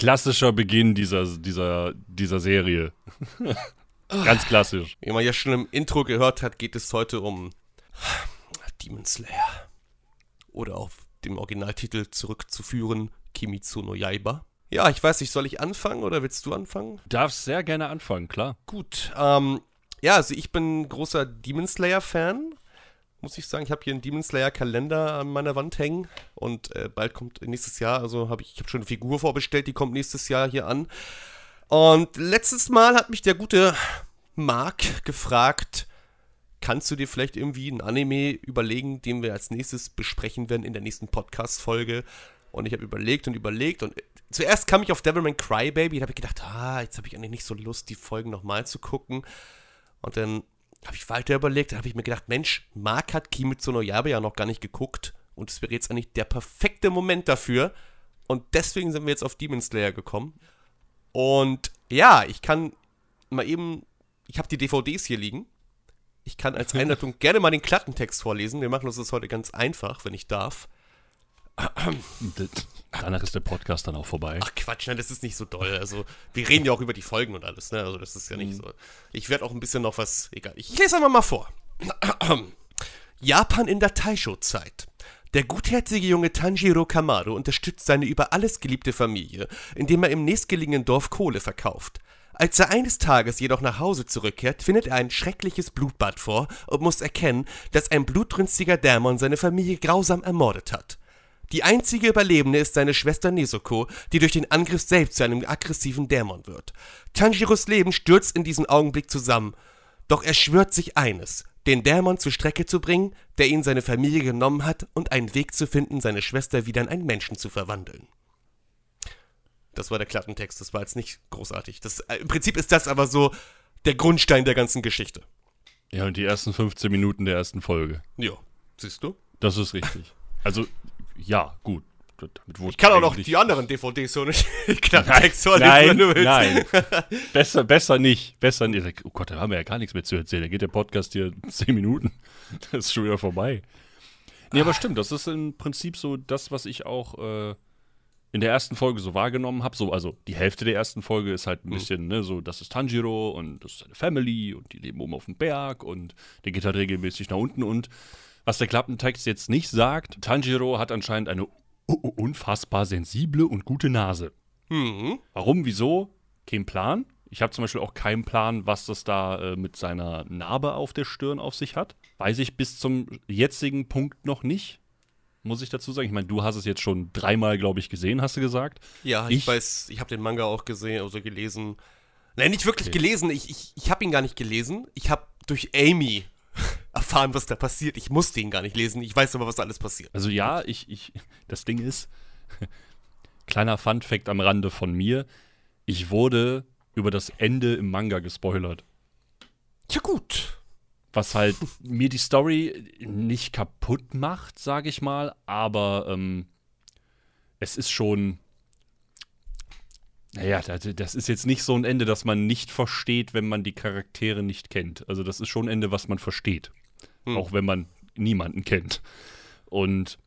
klassischer Beginn dieser, dieser, dieser Serie. Ganz klassisch. Wie man ja schon im Intro gehört hat, geht es heute um Demon Slayer. Oder auf dem Originaltitel zurückzuführen, Kimitsu no Yaiba. Ja, ich weiß nicht, soll ich anfangen oder willst du anfangen? Darfst sehr gerne anfangen, klar. Gut, ähm, ja, also ich bin großer Demon Slayer-Fan. Muss ich sagen, ich habe hier einen Demon Slayer-Kalender an meiner Wand hängen und äh, bald kommt nächstes Jahr, also habe ich, ich habe schon eine Figur vorbestellt, die kommt nächstes Jahr hier an. Und letztes Mal hat mich der gute Mark gefragt, kannst du dir vielleicht irgendwie ein Anime überlegen, den wir als nächstes besprechen werden in der nächsten Podcast-Folge? Und ich habe überlegt und überlegt und zuerst kam ich auf Devilman Crybaby, da habe ich gedacht, ah, jetzt habe ich eigentlich nicht so Lust, die Folgen nochmal zu gucken. Und dann habe ich weiter überlegt, dann habe ich mir gedacht, Mensch, Mark hat Kimetsu no Yabe ja noch gar nicht geguckt und es wäre jetzt eigentlich der perfekte Moment dafür. Und deswegen sind wir jetzt auf Demon Slayer gekommen. Und ja, ich kann mal eben, ich habe die DVDs hier liegen. Ich kann als Einleitung gerne mal den Klappentext vorlesen. Wir machen uns das heute ganz einfach, wenn ich darf. Danach ist der Podcast dann auch vorbei. Ach Quatsch, nein, das ist nicht so doll. Also, wir reden ja auch über die Folgen und alles, ne? Also, das ist ja nicht mhm. so. Ich werde auch ein bisschen noch was. Egal. Ich lese einfach mal vor. Japan in der Taisho-Zeit. Der gutherzige junge Tanjiro Kamado unterstützt seine über alles geliebte Familie, indem er im nächstgelegenen Dorf Kohle verkauft. Als er eines Tages jedoch nach Hause zurückkehrt, findet er ein schreckliches Blutbad vor und muss erkennen, dass ein blutrünstiger Dämon seine Familie grausam ermordet hat. Die einzige Überlebende ist seine Schwester Nezuko, die durch den Angriff selbst zu einem aggressiven Dämon wird. Tanjiros Leben stürzt in diesem Augenblick zusammen. Doch er schwört sich eines, den Dämon zur Strecke zu bringen, der ihn seine Familie genommen hat, und einen Weg zu finden, seine Schwester wieder in einen Menschen zu verwandeln. Das war der Klappentext, das war jetzt nicht großartig. Das, äh, Im Prinzip ist das aber so der Grundstein der ganzen Geschichte. Ja, und die ersten 15 Minuten der ersten Folge. Ja, siehst du? Das ist richtig. Also, ja, gut. ich kann auch noch die anderen DVDs so nicht nein, willst. Nein, besser, besser nicht. Besser nicht. Oh Gott, da haben wir ja gar nichts mehr zu erzählen. Da geht der Podcast hier 10 Minuten. Das ist schon wieder vorbei. Nee, aber stimmt, das ist im Prinzip so das, was ich auch äh, in der ersten Folge so wahrgenommen habe. So, also die Hälfte der ersten Folge ist halt ein mhm. bisschen, ne, so, das ist Tanjiro und das ist seine Family und die leben oben auf dem Berg und der geht halt regelmäßig nach unten und was der Klappentext jetzt nicht sagt, Tanjiro hat anscheinend eine unfassbar sensible und gute Nase. Mhm. Warum, wieso? Kein Plan. Ich habe zum Beispiel auch keinen Plan, was das da äh, mit seiner Narbe auf der Stirn auf sich hat. Weiß ich bis zum jetzigen Punkt noch nicht muss ich dazu sagen. Ich meine, du hast es jetzt schon dreimal, glaube ich, gesehen, hast du gesagt. Ja, ich, ich weiß, ich habe den Manga auch gesehen, also gelesen. Nein, nicht wirklich okay. gelesen. Ich, ich, ich habe ihn gar nicht gelesen. Ich habe durch Amy erfahren, was da passiert. Ich musste ihn gar nicht lesen. Ich weiß aber, was da alles passiert. Also ja, ich, ich, das Ding ist, kleiner Fun-Fact am Rande von mir. Ich wurde über das Ende im Manga gespoilert. Ja, gut was halt mir die Story nicht kaputt macht, sage ich mal, aber ähm, es ist schon. Naja, das ist jetzt nicht so ein Ende, das man nicht versteht, wenn man die Charaktere nicht kennt. Also, das ist schon ein Ende, was man versteht. Hm. Auch wenn man niemanden kennt. Und.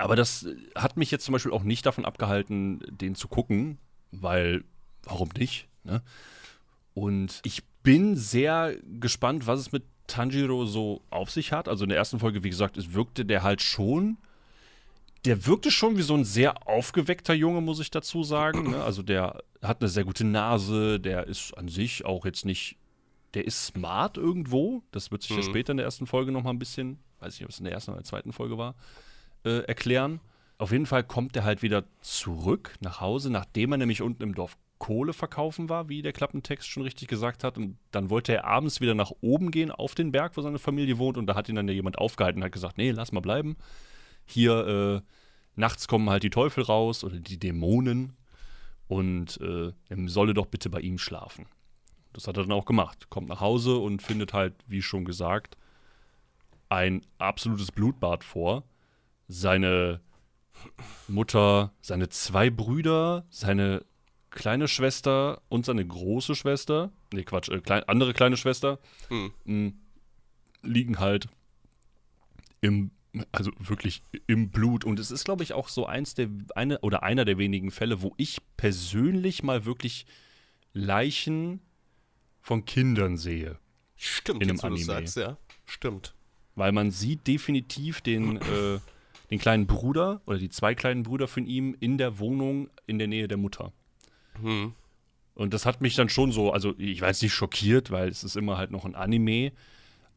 Aber das hat mich jetzt zum Beispiel auch nicht davon abgehalten, den zu gucken, weil, warum nicht? Ne? Und ich bin sehr gespannt, was es mit Tanjiro so auf sich hat. Also in der ersten Folge, wie gesagt, es wirkte der halt schon. Der wirkte schon wie so ein sehr aufgeweckter Junge, muss ich dazu sagen. Ne? Also der hat eine sehr gute Nase, der ist an sich auch jetzt nicht. Der ist smart irgendwo. Das wird sich mhm. ja später in der ersten Folge nochmal ein bisschen, weiß ich nicht, ob es in der ersten oder der zweiten Folge war, äh, erklären. Auf jeden Fall kommt er halt wieder zurück nach Hause, nachdem er nämlich unten im Dorf Kohle verkaufen war, wie der Klappentext schon richtig gesagt hat. Und dann wollte er abends wieder nach oben gehen auf den Berg, wo seine Familie wohnt. Und da hat ihn dann ja jemand aufgehalten und hat gesagt, nee, lass mal bleiben. Hier äh, nachts kommen halt die Teufel raus oder die Dämonen. Und äh, er solle doch bitte bei ihm schlafen. Das hat er dann auch gemacht. Kommt nach Hause und findet halt, wie schon gesagt, ein absolutes Blutbad vor. Seine Mutter, seine zwei Brüder, seine kleine Schwester und seine große Schwester, nee, Quatsch, äh, klein, andere kleine Schwester, hm. mh, liegen halt im Also wirklich im Blut. Und es ist, glaube ich, auch so eins der, eine oder einer der wenigen Fälle, wo ich persönlich mal wirklich Leichen von Kindern sehe. Stimmt, In jetzt, einem wo du Anime. sagst, ja. Stimmt. Weil man sieht definitiv den, äh, den kleinen Bruder oder die zwei kleinen Brüder von ihm in der Wohnung in der Nähe der Mutter. Hm. Und das hat mich dann schon so, also ich jetzt nicht schockiert, weil es ist immer halt noch ein Anime,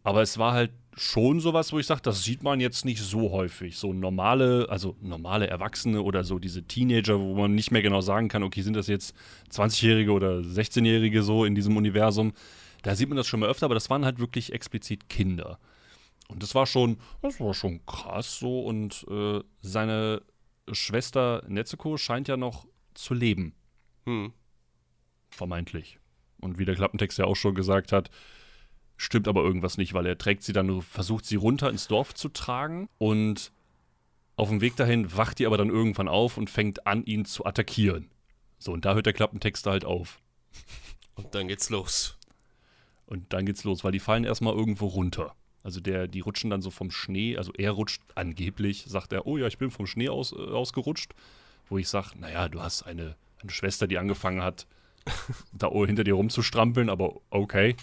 aber es war halt schon sowas, wo ich sage, das sieht man jetzt nicht so häufig. So normale, also normale Erwachsene oder so diese Teenager, wo man nicht mehr genau sagen kann, okay, sind das jetzt 20-Jährige oder 16-Jährige so in diesem Universum. Da sieht man das schon mal öfter, aber das waren halt wirklich explizit Kinder. Und das war schon, das war schon krass so. Und äh, seine Schwester Netsuko scheint ja noch zu leben Hm. vermeintlich. Und wie der Klappentext ja auch schon gesagt hat, stimmt aber irgendwas nicht, weil er trägt sie dann nur, versucht sie runter ins Dorf zu tragen und auf dem Weg dahin wacht die aber dann irgendwann auf und fängt an, ihn zu attackieren. So, und da hört der Klappentext halt auf. Und dann geht's los. Und dann geht's los, weil die fallen erstmal irgendwo runter. Also der, die rutschen dann so vom Schnee, also er rutscht angeblich, sagt er, oh ja, ich bin vom Schnee aus, äh, ausgerutscht. Wo ich sage, naja, du hast eine, eine Schwester, die angefangen hat, da hinter dir rumzustrampeln, aber okay.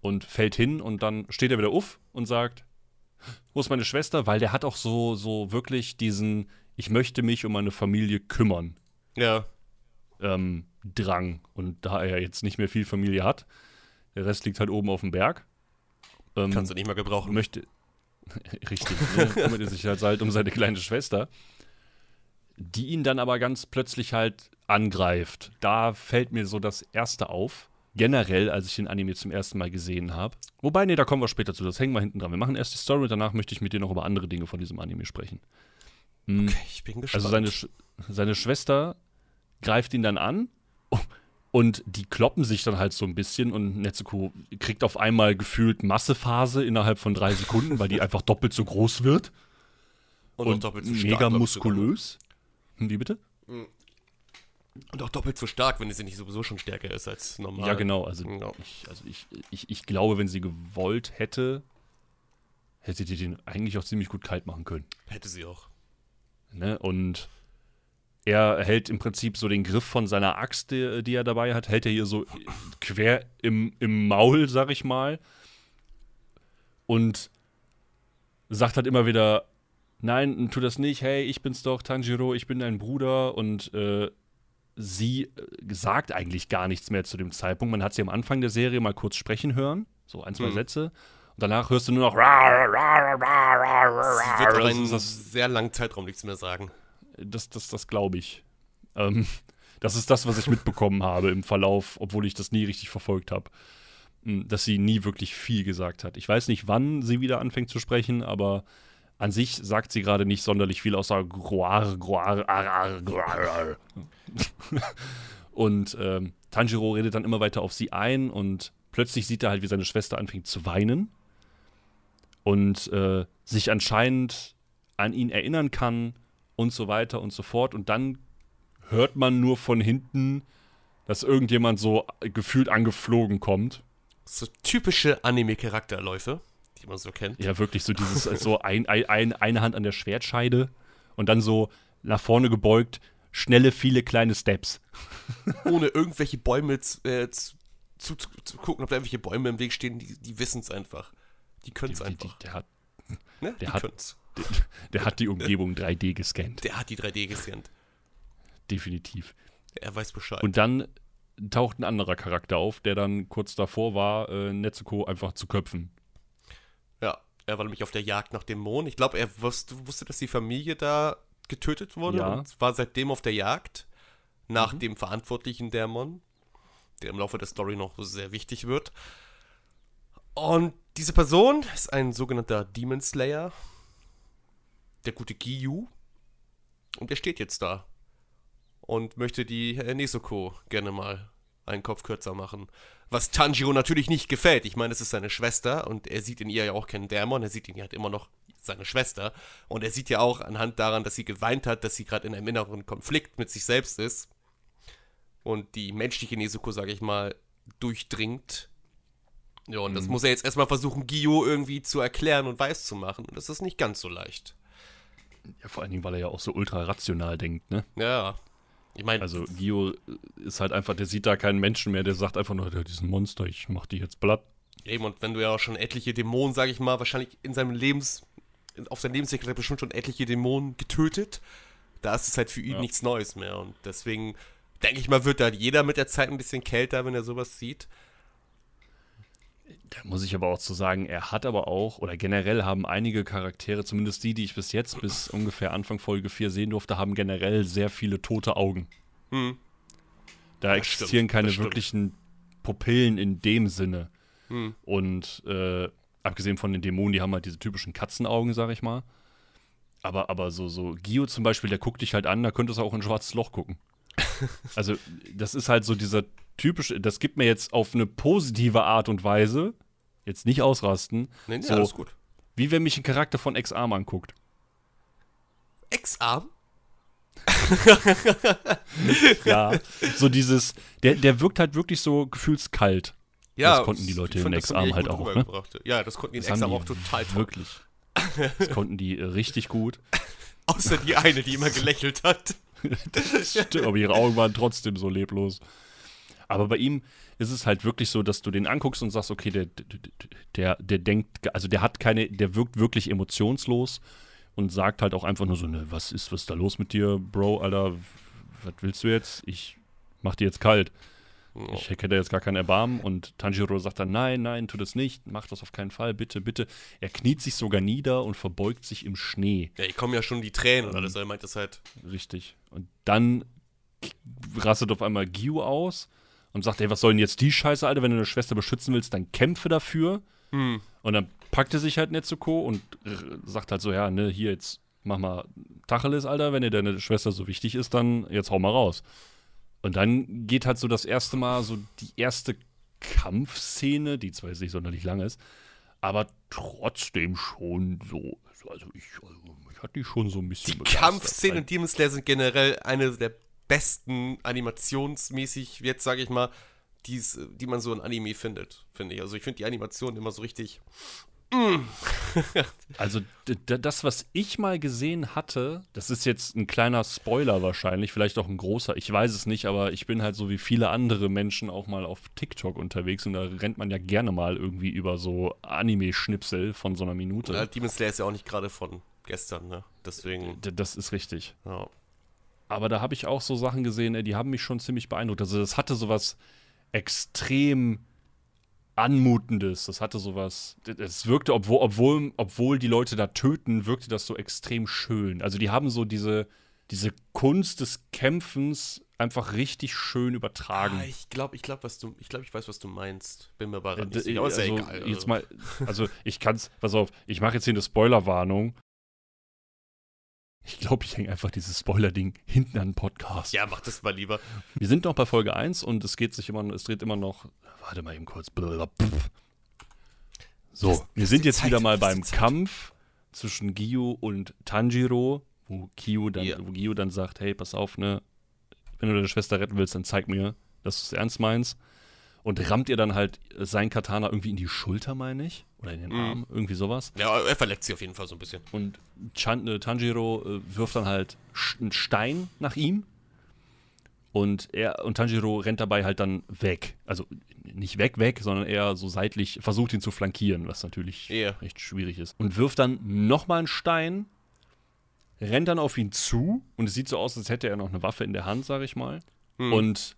Und fällt hin und dann steht er wieder auf und sagt, wo ist meine Schwester? Weil der hat auch so, so wirklich diesen, ich möchte mich um meine Familie kümmern, Ja. ähm, Drang. Und da er jetzt nicht mehr viel Familie hat, der Rest liegt halt oben auf dem Berg. Ähm, Kannst du nicht mehr gebrauchen. möchte. Richtig, ne? kümmert er sich halt, halt um seine kleine Schwester, die ihn dann aber ganz plötzlich halt angreift. Da fällt mir so das erste auf. Generell, als ich den Anime zum ersten Mal gesehen habe. Wobei, nee, da kommen wir später zu. Das hängen wir hinten dran. Wir machen erst die Story und danach möchte ich mit dir noch über andere Dinge von diesem Anime sprechen. Hm. Okay, ich bin gespannt. Also seine, Sch seine Schwester greift ihn dann an und die kloppen sich dann halt so ein bisschen und Netsuko kriegt auf einmal gefühlt Massephase innerhalb von drei Sekunden, weil die einfach doppelt so groß wird und, und, doppelt so stark. mega muskulös. Hm, Wie bitte? Und auch doppelt so stark, wenn sie nicht sowieso schon stärker ist als normal. Ja, genau. Also, Ja. ich, also ich, ich, ich glaube, wenn sie gewollt hätte, hätte die den eigentlich auch ziemlich gut kalt machen können. Hätte sie auch. Ne? Und er hält im Prinzip so den Griff von seiner Axt, die, die er dabei hat, hält er hier so quer im, im Maul, sag ich mal. Und sagt halt immer wieder, nein, tu das nicht, hey, ich bin's doch, Tanjiro, ich bin dein Bruder. Und äh, sie äh, sagt eigentlich gar nichts mehr zu dem Zeitpunkt. Man hat sie am Anfang der Serie mal kurz sprechen hören, so ein, zwei Mhm. Sätze. Und danach hörst du nur noch Sie wird aber ist das- sehr langen Zeitraum nichts mehr sagen. das, das, das glaube ich. Ähm, das ist das, was ich mitbekommen habe im Verlauf, obwohl ich das nie richtig verfolgt habe. Mm, Dass sie nie wirklich viel gesagt hat. Ich weiß nicht, wann sie wieder anfängt zu sprechen, aber an sich sagt sie gerade nicht sonderlich viel, außer Groar, Groar, ar, ar, Groar, ar. Und ähm, Tanjiro redet dann immer weiter auf sie ein und plötzlich sieht er halt, wie seine Schwester anfängt zu weinen und äh, sich anscheinend an ihn erinnern kann und so weiter und so fort. Und dann hört man nur von hinten, dass irgendjemand so gefühlt angeflogen kommt. So typische Anime-Charakterläufe, die man so kennt. Ja, wirklich so dieses, so ein, ein, ein, eine Hand an der Schwertscheide und dann so nach vorne gebeugt, schnelle, viele kleine Steps. Ohne irgendwelche Bäume zu, äh, zu, zu, zu gucken, ob da irgendwelche Bäume im Weg stehen, die, die wissen es einfach. Die können es Die, die, einfach. der, hat, Ne? der die hat- können's. der hat die Umgebung 3D gescannt. Der hat die 3D gescannt. Definitiv. Er weiß Bescheid. Und dann taucht ein anderer Charakter auf, der dann kurz davor war, äh, Netsuko einfach zu köpfen. Er war nämlich auf der Jagd nach dem Mond. Ich glaube, er wusste, wusste, dass die Familie da getötet wurde Ja. und war seitdem auf der Jagd nach Mhm. dem verantwortlichen Dämon, der im Laufe der Story noch sehr wichtig wird. Und diese Person ist ein sogenannter Demon Slayer, der gute Giyu. Und der steht jetzt da und möchte die Nezuko gerne mal einen Kopf kürzer machen. Was Tanjiro natürlich nicht gefällt. Ich meine, es ist seine Schwester und er sieht in ihr ja auch keinen Dämon, er sieht in ihr halt immer noch seine Schwester. Und er sieht ja auch anhand daran, dass sie geweint hat, dass sie gerade in einem inneren Konflikt mit sich selbst ist und die menschliche Nezuko, sage ich mal, durchdringt. Ja, und das muss er jetzt erstmal versuchen, Gio irgendwie zu erklären und weiß zu machen. Und das ist nicht ganz so leicht. Ja, vor allen Dingen, weil er ja auch so ultra rational denkt, ne? Ja. Ich meine, Also Gio ist halt einfach, der sieht da keinen Menschen mehr, der sagt einfach nur, "Ja, diesen Monster, ich mach die jetzt platt. eben, und wenn du ja auch schon etliche Dämonen, sag ich mal, wahrscheinlich in seinem Lebens, auf seinem Lebensweg hat er bestimmt schon etliche Dämonen getötet, da ist es halt für ihn Ja. nichts Neues mehr. Und deswegen, denke ich mal, wird da jeder mit der Zeit ein bisschen kälter, wenn er sowas sieht. Da muss ich aber auch zu sagen, er hat aber auch, oder generell haben einige Charaktere, zumindest die, die ich bis jetzt, bis ungefähr Anfang Folge 4 sehen durfte, haben generell sehr viele tote Augen. Hm. Da Das existieren stimmt, keine wirklichen Pupillen in dem Sinne. Hm. Und äh, abgesehen von den Dämonen, die haben halt diese typischen Katzenaugen, sag ich mal. Aber, aber so, so Gio zum Beispiel, der guckt dich halt an, da könntest du auch in ein schwarzes Loch gucken. also, das ist halt so dieser typische, das gibt mir jetzt auf eine positive Art und Weise, jetzt nicht ausrasten, Nee, nee, so, alles gut. wie wenn mich ein Charakter von Ex-Arm anguckt. Ex-Arm? Ja, so dieses, der, der wirkt halt wirklich so gefühlskalt. Ja, Das konnten die Leute in Ex-Arm halt auch, ne? Ja, das konnten die in Ex-Arm auch total toll. Wirklich. Das konnten die richtig gut. Außer die eine, die immer gelächelt hat. Stimmt, aber ihre Augen waren trotzdem so leblos. Aber bei ihm ist es halt wirklich so, dass du den anguckst und sagst, okay, der, der, der denkt, also der hat keine, der wirkt wirklich emotionslos und sagt halt auch einfach nur so, ne, was ist, was ist da los mit dir, Bro, Alter, was willst du jetzt? Ich mach dir jetzt kalt. Ich hätte jetzt gar kein Erbarmen und Tanjiro sagt dann, nein, nein, tu das nicht, mach das auf keinen Fall, bitte, bitte. Er kniet sich sogar nieder und verbeugt sich im Schnee. Ja, hier kommen ja schon die Tränen und alles. Er meint das halt. Richtig. Und dann rastet auf einmal Gyu aus und sagt, ey, was soll denn jetzt die Scheiße, Alter? Wenn du deine Schwester beschützen willst, dann kämpfe dafür. Hm. Und dann packt er sich halt Netsuko und sagt halt so, ja, ne, hier jetzt mach mal Tacheles, Alter, wenn dir deine Schwester so wichtig ist, dann jetzt hau mal raus. Und dann geht halt so das erste Mal so die erste Kampfszene, die zwar jetzt nicht sonderlich lang ist, aber trotzdem schon so, also ich, also mich hat die schon so ein bisschen Die Kampfszenen in Demon Slayer sind generell eine der besten animationsmäßig, jetzt sage ich mal, die's, die man so in Anime findet, finde ich. Also ich finde die Animation immer so richtig. Also d- d- das, was ich mal gesehen hatte, das ist jetzt ein kleiner Spoiler wahrscheinlich, vielleicht auch ein großer, ich weiß es nicht, aber ich bin halt so wie viele andere Menschen auch mal auf TikTok unterwegs und da rennt man ja gerne mal irgendwie über so Anime-Schnipsel von so einer Minute. Ja, Demon Slayer ist ja auch nicht gerade von gestern, ne? Deswegen. D- Das ist richtig. Ja. Aber da habe ich auch so Sachen gesehen, ey, die haben mich schon ziemlich beeindruckt. Also das hatte sowas extrem Anmutendes. Das hatte sowas. Es wirkte, obwohl, obwohl, obwohl die Leute da töten, wirkte das so extrem schön. Also die haben so diese, diese Kunst des Kämpfens einfach richtig schön übertragen. Ah, ich glaube, ich glaube, was du, ich glaube, ich weiß, was du meinst. Bin mir aber Äh, nicht sicher. Aber ist ja also, egal. Jetzt also. mal, also ich kann's, pass auf, ich mache jetzt hier eine Spoilerwarnung. Ich glaube, ich hänge einfach dieses Spoiler-Ding hinten an den Podcast. Ja, mach das mal lieber. Wir sind noch bei Folge 1 und es geht sich immer, es dreht immer noch. Warte mal eben kurz. So, Das- wir sind jetzt Zeit, wieder mal beim. Kampf zwischen Gio und Tanjiro, wo Gio dann, Ja. wo Gio dann sagt, hey, pass auf, ne, wenn du deine Schwester retten willst, dann zeig mir, dass du es ernst meinst. Und rammt ihr dann halt sein Katana irgendwie in die Schulter, meine ich? Oder in den Mhm. Arm, irgendwie sowas. Ja, er verletzt sie auf jeden Fall so ein bisschen. Und Chan, äh, Tanjiro äh, wirft dann halt einen Stein nach ihm. Und er und Tanjiro rennt dabei halt dann weg. Also nicht weg, weg, sondern eher so seitlich versucht ihn zu flankieren, was natürlich Ja. echt schwierig ist. Und wirft dann nochmal einen Stein, rennt dann auf ihn zu und es sieht so aus, als hätte er noch eine Waffe in der Hand, sag ich mal. Hm. Und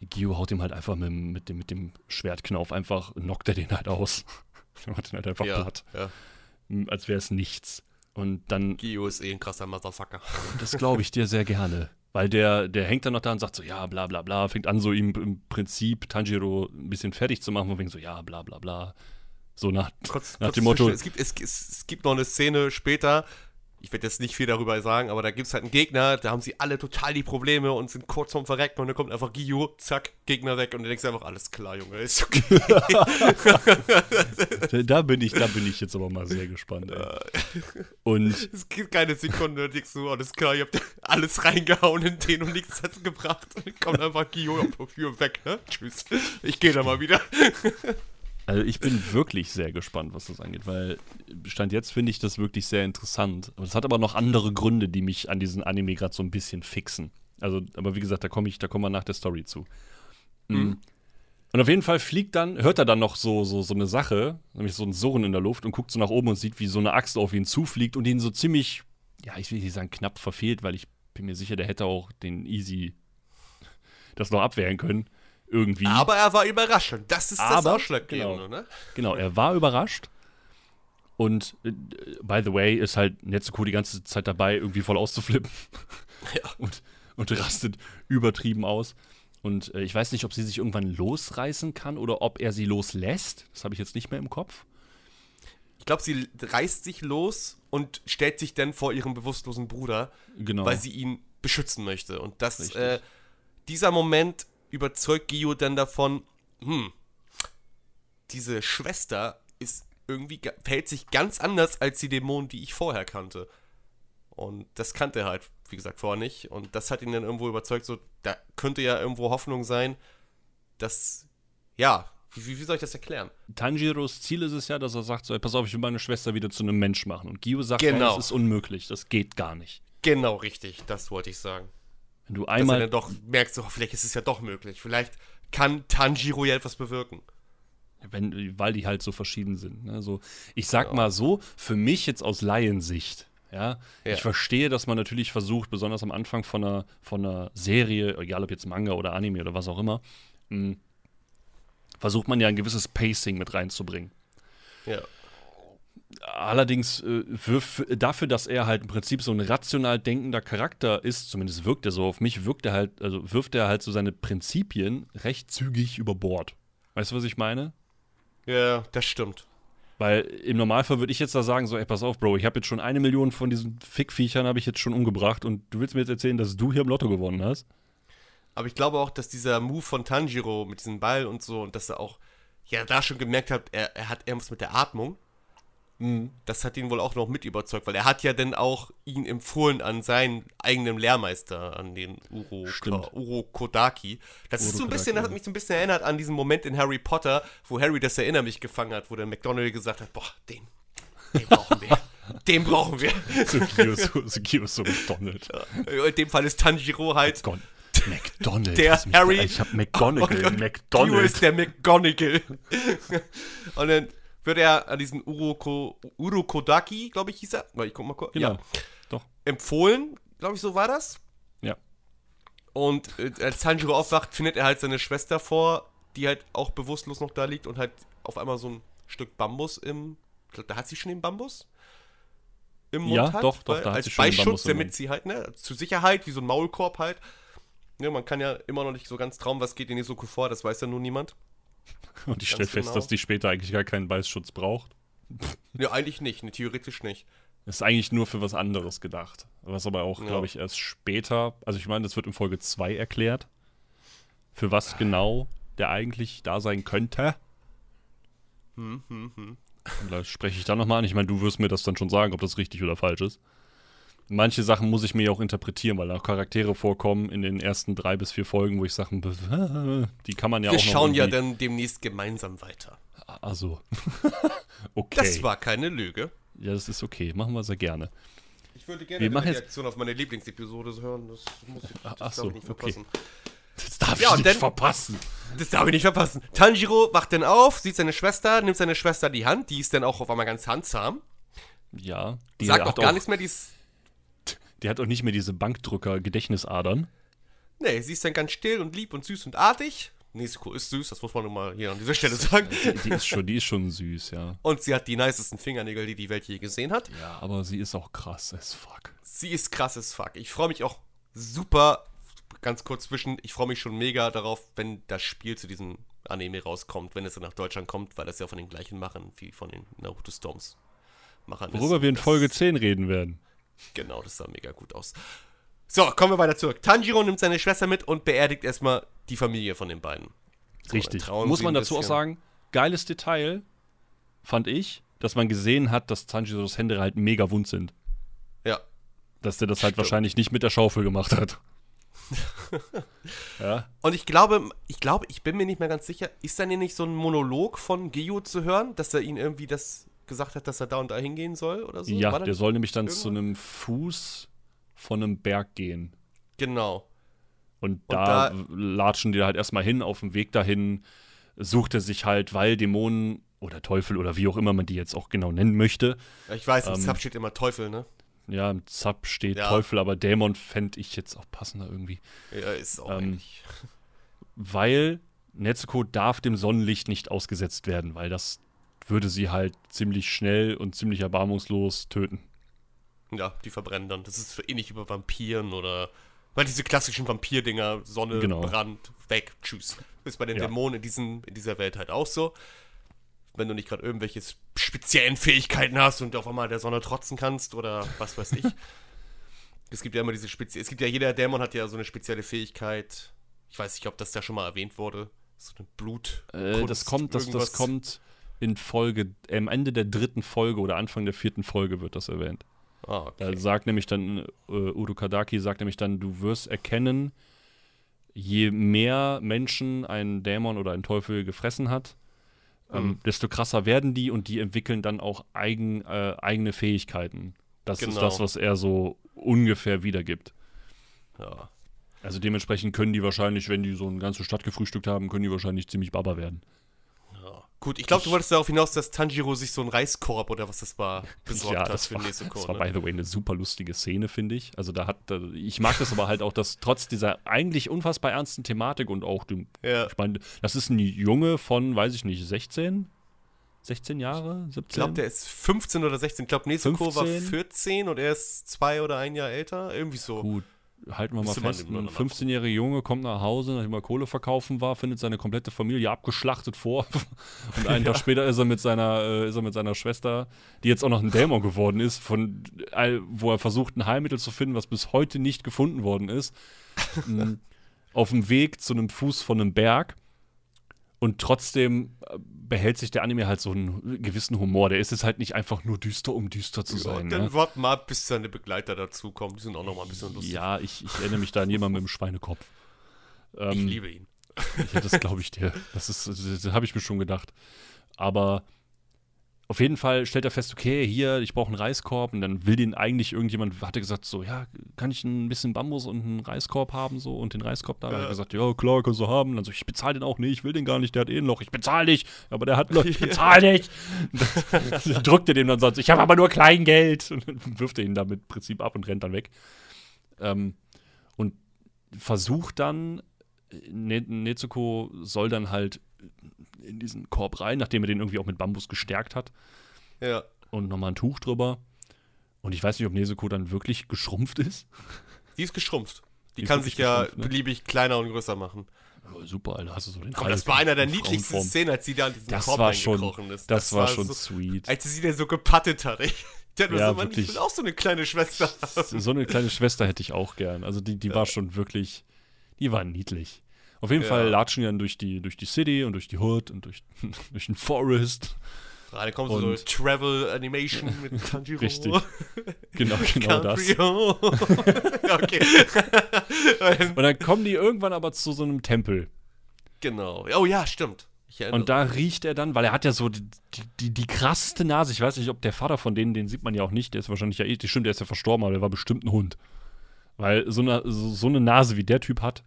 Gio haut ihm halt einfach mit, dem- mit, dem, mit dem Schwertknauf einfach, knockt er den halt aus. er macht ihn halt einfach ja, platt ja. als wäre es nichts. Und dann, Gio ist eh ein krasser Motherfucker. das glaube ich dir sehr gerne. Weil der, der hängt dann noch da und sagt so, ja, bla bla bla, fängt an, so ihm im Prinzip Tanjiro ein bisschen fertig zu machen, von wegen so, ja, bla bla bla. So nach, Kurz, Nach dem Motto- Es gibt, es, es gibt noch eine Szene später, ich werde jetzt nicht viel darüber sagen, aber da gibt es halt einen Gegner, da haben sie alle total die Probleme und sind kurz vorm Verrecken und dann kommt einfach Gio, zack, Gegner weg und du denkst einfach, alles klar, Junge, ist okay. da bin ich, da bin ich jetzt aber mal sehr gespannt. Ey. Und es gibt keine Sekunde, denkst du, alles klar, ihr habt alles reingehauen in den und nichts hat's gebracht. Und dann kommt einfach Gio, ja, hier weg, ne? Tschüss. Ich gehe da mal wieder. Also ich bin wirklich sehr gespannt, was das angeht, weil Stand jetzt finde ich das wirklich sehr interessant. Es hat aber noch andere Gründe, die mich an diesen Anime gerade so ein bisschen fixen. Also, aber wie gesagt, da komme ich, da kommen wir nach der Story zu. Mhm. Und auf jeden Fall fliegt dann, hört er dann noch so, so, so eine Sache, nämlich so ein Surren in der Luft und guckt so nach oben und sieht, wie so eine Axt auf ihn zufliegt und ihn so ziemlich, ja, ich will nicht sagen knapp verfehlt, weil ich bin mir sicher, der hätte auch den Easy das noch abwehren können irgendwie. Aber er war überraschend. Das ist Aber, das Ausschlaggebende, genau. ne? Genau, er war überrascht. Und äh, by the way, ist halt Netsuko die ganze Zeit dabei, irgendwie voll auszuflippen. Ja. Und, und rastet übertrieben aus. Und äh, ich weiß nicht, ob sie sich irgendwann losreißen kann oder ob er sie loslässt. Das habe ich jetzt nicht mehr im Kopf. Ich glaube, sie reißt sich los und stellt sich dann vor ihrem bewusstlosen Bruder, Genau. weil sie ihn beschützen möchte. Und das, äh, dieser Moment überzeugt Gio dann davon, hm, diese Schwester ist irgendwie, verhält sich ganz anders als die Dämonen, die ich vorher kannte. Und das kannte er halt, wie gesagt, vorher nicht. Und das hat ihn dann irgendwo überzeugt, so, da könnte ja irgendwo Hoffnung sein, dass, ja, wie, wie soll ich das erklären? Tanjiros Ziel ist es ja, dass er sagt: so, ey, Pass auf, ich will meine Schwester wieder zu einem Mensch machen. Und Gio sagt: Genau. "Nein, Das ist unmöglich, das geht gar nicht. Genau richtig, das wollte ich sagen. Wenn du Dass er einmal dann doch merkt, so, vielleicht ist es ja doch möglich. Vielleicht kann Tanjiro ja etwas bewirken. wenn, weil die halt so verschieden sind. Ne? So, ich sag mal so, für mich jetzt aus Laiensicht, ja, Ja. ich verstehe, dass man natürlich versucht, besonders am Anfang von einer, von einer Serie, egal ob jetzt Manga oder Anime oder was auch immer, mh, versucht man ja ein gewisses Pacing mit reinzubringen. Ja. Allerdings äh, wirf, dafür, dass er halt im Prinzip so ein rational denkender Charakter ist, zumindest wirkt er so auf mich, wirkt er halt, also wirft er halt so seine Prinzipien recht zügig über Bord. Weißt du, was ich meine? Ja, das stimmt. Weil im Normalfall würde ich jetzt da sagen, so, ey, pass auf, Bro, ich habe jetzt schon eine Million von diesen Fickviechern habe ich jetzt schon umgebracht und du willst mir jetzt erzählen, dass du hier im Lotto gewonnen hast? Aber ich glaube auch, dass dieser Move von Tanjiro mit diesem Ball und so und dass er auch, ja, da schon gemerkt hat, er, er hat irgendwas mit der Atmung. Das hat ihn wohl auch noch mit überzeugt, weil er hat ja dann auch ihn empfohlen an seinen eigenen Lehrmeister, an den Uro, Stimmt. Uro Kodaki. Das ist Uro so ein bisschen, Kodaki, das hat mich so ein bisschen erinnert an diesen Moment in Harry Potter, wo Harry das Erinner mich gefangen hat, wo der McDonald gesagt hat, boah, den, den brauchen wir. den brauchen wir. So Gio, so, McDonald. In dem Fall ist Tanjiro halt Gon McDonald. Der Harry- Ich habe McGonagall. McDonald. ist der McGonagall. und dann wird er an diesen Uroko, Urokodaki, glaube ich, hieß er. Ich guck mal kurz. Genau. Ja. Doch. Empfohlen, glaube ich, so war das. Ja. Und äh, als Tanjiro aufwacht, findet er halt seine Schwester vor, die halt auch bewusstlos noch da liegt und halt auf einmal so ein Stück Bambus im. Ich glaub, da hat sie schon den Bambus? Im Mund Ja, hat, doch, doch, da hat als sie schon den Beischutz, damit sie halt, ne, zur Sicherheit, wie so ein Maulkorb halt. Ja, man kann ja immer noch nicht so ganz trauen, was geht in Nezuko vor, das weiß ja nur niemand. Und ich stelle fest, genau. dass die später eigentlich gar keinen Beißschutz braucht. Ja, eigentlich nicht, ne, theoretisch nicht. Ist eigentlich nur für was anderes gedacht. Was aber auch, Ja. glaube ich, erst später, also ich meine, das wird in Folge 2 erklärt, für was genau der eigentlich da sein könnte. Hm, hm, hm. Und da spreche ich dann nochmal an. Ich meine, du wirst mir das dann schon sagen, ob das richtig oder falsch ist. Manche Sachen muss ich mir ja auch interpretieren, weil da auch Charaktere vorkommen in den ersten drei bis vier Folgen, wo ich Sachen, die kann man ja Wir auch noch schauen ja dann demnächst gemeinsam weiter. Also. okay. Das war keine Lüge. ja, das ist okay. Machen wir sehr gerne. Ich würde gerne Wir eine Reaktion auf meine Lieblingsepisode hören. Das muss ich, das ach darf so, ich nicht okay. verpassen. Das darf Ja, ich nicht dann- verpassen. Das darf ich nicht verpassen. Tanjiro wacht dann auf, sieht seine Schwester, nimmt seine Schwester die Hand, die ist dann auch auf einmal ganz handsam. Ja. Die sagt auch hat gar nichts mehr, die ist. Die hat auch nicht mehr diese Bankdrücker-Gedächtnisadern. Nee, sie ist dann ganz still und lieb und süß und artig. Nezuko ist süß, das muss man nun mal hier an dieser Stelle sagen. Die, die, ist schon, die ist schon süß, ja. Und sie hat die nicesten Fingernägel, die die Welt je gesehen hat. Ja, aber sie ist auch krass as fuck. Sie ist krasses Fuck. Ich freue mich auch super, ganz kurz zwischen, ich freue mich schon mega darauf, wenn das Spiel zu diesem Anime rauskommt, wenn es dann nach Deutschland kommt, weil das ja von den gleichen Machern wie von den Naruto Storms Machern ist. Worüber wir in Folge 10 reden werden. Genau, das sah mega gut aus. So, kommen wir weiter zurück. Tanjiro nimmt seine Schwester mit und beerdigt erstmal die Familie von den beiden. So, Richtig. Muss man dazu auch sagen, geiles Detail, fand ich, dass man gesehen hat, dass Tanjiros Hände halt mega wund sind. Ja. Dass der das halt Stimmt. wahrscheinlich nicht mit der Schaufel gemacht hat. ja. Und ich glaube, ich glaube, ich bin mir nicht mehr ganz sicher, ist dann hier nicht so ein Monolog von Geo zu hören, dass er ihn irgendwie das gesagt hat, dass er da und da hingehen soll oder so? Ja, der soll nämlich dann irgendwo? zu einem Fuß von einem Berg gehen. Genau. Und, und da, da latschen die halt erstmal hin. Auf dem Weg dahin sucht er sich halt, weil Dämonen oder Teufel oder wie auch immer man die jetzt auch genau nennen möchte. Ich weiß, im ähm, Zap steht immer Teufel, ne? Ja, im Zap steht ja. Teufel, aber Dämon fände ich jetzt auch passender irgendwie. Ja, ist auch ähm, Weil Nezuko darf dem Sonnenlicht nicht ausgesetzt werden, weil das würde sie halt ziemlich schnell und ziemlich erbarmungslos töten. Ja, die verbrennen dann. Das ist ähnlich wie bei Vampiren oder. Weil diese klassischen Vampir-Dinger, Sonne, genau. Brand, weg, tschüss. Ist bei den ja. Dämonen in, diesen, in dieser Welt halt auch so. Wenn du nicht gerade irgendwelche speziellen Fähigkeiten hast und auf einmal der Sonne trotzen kannst oder was weiß ich. es gibt ja immer diese spezielle. Es gibt ja jeder Dämon hat ja so eine spezielle Fähigkeit. Ich weiß nicht, ob das da schon mal erwähnt wurde. So eine Blut. Äh, das kommt, das, das kommt in Folge, äh, am Ende der dritten Folge oder Anfang der vierten Folge wird das erwähnt. Ah, okay. Da sagt nämlich dann, äh, Udo Kadaki sagt nämlich dann, du wirst erkennen, je mehr Menschen ein Dämon oder ein Teufel gefressen hat, ähm, mhm. desto krasser werden die und die entwickeln dann auch eigen, äh, eigene Fähigkeiten. Das genau. ist das, was er so ungefähr wiedergibt. Ja. Also dementsprechend können die wahrscheinlich, wenn die so eine ganze Stadt gefrühstückt haben, können die wahrscheinlich ziemlich baba werden. Gut, ich glaube, du wolltest darauf hinaus, dass Tanjiro sich so einen Reiskorb oder was das war, besorgt ja, das hat für war, Nezuko. Das war, ne? by the way, eine super lustige Szene, finde ich. Also da hat, ich mag das aber halt auch, dass trotz dieser eigentlich unfassbar ernsten Thematik und auch dem, ja. ich meine, das ist ein Junge von, weiß ich nicht, 16? 16 Jahre? 17? Ich glaube, der ist 15 oder 16. Ich glaube, Nezuko war 14 und er ist zwei oder ein Jahr älter. Irgendwie so. Gut, halten wir mal fest, ein 15-jähriger Junge kommt nach Hause, nachdem er Kohle verkaufen war, findet seine komplette Familie abgeschlachtet vor. Und einen ja. Tag später ist er, mit seiner, äh, ist er mit seiner Schwester, die jetzt auch noch ein Dämon geworden ist, von, wo er versucht, ein Heilmittel zu finden, was bis heute nicht gefunden worden ist, auf dem Weg zu einem Fuß von einem Berg. Und trotzdem äh, behält sich der Anime halt so einen gewissen Humor. Der ist jetzt halt nicht einfach nur düster, um düster zu sein. Ja, dann ne? warten mal, bis seine Begleiter dazukommen. Die sind auch noch mal ein bisschen lustig. Ja, ich, ich erinnere mich da an jemanden mit dem Schweinekopf. Ähm, ich liebe ihn. Ja, das glaube ich dir. Das, ist, das, das habe ich mir schon gedacht. Aber auf jeden Fall stellt er fest, okay, hier, ich brauche einen Reiskorb und dann will den eigentlich irgendjemand, hatte gesagt so, ja, kann ich ein bisschen Bambus und einen Reiskorb haben so und den Reiskorb da? Ja. Hat er gesagt, ja, klar, kannst du haben. dann so, ich bezahle den auch nicht, ich will den gar nicht, der hat eh ein Loch, ich bezahle dich, aber der hat ein Loch, ich bezahle dich. drückt er dem dann sonst, ich habe aber nur Kleingeld und dann wirft er ihn damit im Prinzip ab und rennt dann weg. Ähm, und versucht dann, ne Nezuko soll dann halt in diesen Korb rein, nachdem er den irgendwie auch mit Bambus gestärkt hat. Ja. Und nochmal ein Tuch drüber. Und ich weiß nicht, ob Nezuko dann wirklich geschrumpft ist. Die ist geschrumpft. Die, Die kann sich ja ne? beliebig kleiner und größer machen. Oh, super, Alter, hast du so den Komm, das war einer der niedlichsten Szenen, als sie da an diesen das Korb war schon, ist. Das, das war, war schon so, sweet. Als sie den so gepattet hat. Ich, ja, so, Mann, ich will auch so eine kleine Schwester haben. So eine kleine Schwester hätte ich auch gern. Also die, die ja. war schon wirklich, die war niedlich. Auf jeden ja. Fall latschen die dann durch die, durch die City und durch die Hood und durch, durch den Forest. Gerade kommt so Travel Animation mit Tanjiro. Richtig. Genau, genau das. okay. und dann kommen die irgendwann aber zu so einem Tempel. Genau. Oh ja, stimmt. Und da riecht er dann, weil er hat ja so die, die, die, krasseste Nase. Ich weiß nicht, ob der Vater von denen, den sieht man ja auch nicht, der ist wahrscheinlich ja ethisch, stimmt, der ist ja verstorben, aber der war bestimmt ein Hund. Weil so eine, so eine Nase wie der Typ hat,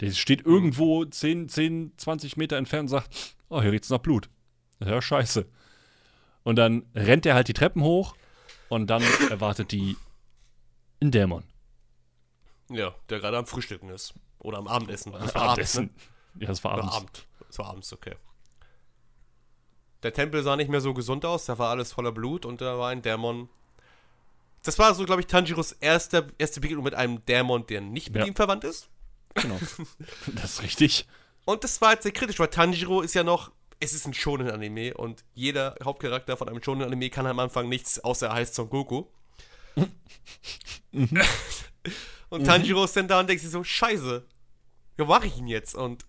der steht irgendwo 10, 10, 20 Meter entfernt und sagt, oh, hier riecht's nach Blut. Ja, scheiße. Und dann rennt er halt die Treppen hoch und dann erwartet die ein Dämon. Ja, der gerade am Frühstücken ist. Oder am Abendessen. Das war Abendessen. Abends, ne? Ja, das war abends. Abend. Das war abends, okay. Der Tempel sah nicht mehr so gesund aus, da war alles voller Blut und da war ein Dämon. Das war so, glaube ich, Tanjiros erste, erste Begegnung mit einem Dämon, der nicht mit ja. ihm verwandt ist. Genau. das ist richtig. Und das war jetzt sehr kritisch, weil Tanjiro ist ja noch, es ist ein Shonen-Anime und jeder Hauptcharakter von einem Shonen-Anime kann am Anfang nichts, außer er heißt Son Goku. Mhm. und Tanjiro ist dann da und denkt sich so, scheiße, wie mache ich ihn jetzt? Und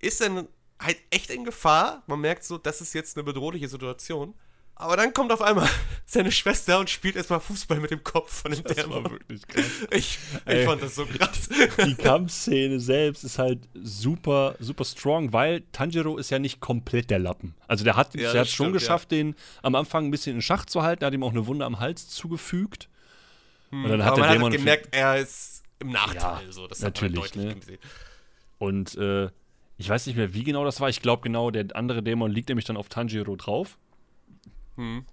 ist dann halt echt in Gefahr. Man merkt so, das ist jetzt eine bedrohliche Situation. Aber dann kommt auf einmal seine Schwester und spielt erstmal Fußball mit dem Kopf von dem Das Dämon. war wirklich krass. Ich, ich Ey. fand das so krass. Die Kampfszene selbst ist halt super, super strong, weil Tanjiro ist ja nicht komplett der Lappen. Also der hat Ja, das hat schon geschafft, den am Anfang ein bisschen in Schach zu halten, er hat ihm auch eine Wunde am Hals zugefügt. Und dann hat der man Dämon hat gemerkt, er ist im Nachteil. Ja, so. Das natürlich, hat man ne? deutlich gesehen. Und äh, ich weiß nicht mehr, wie genau das war. Ich glaube genau, der andere Dämon liegt nämlich dann auf Tanjiro drauf. Hm.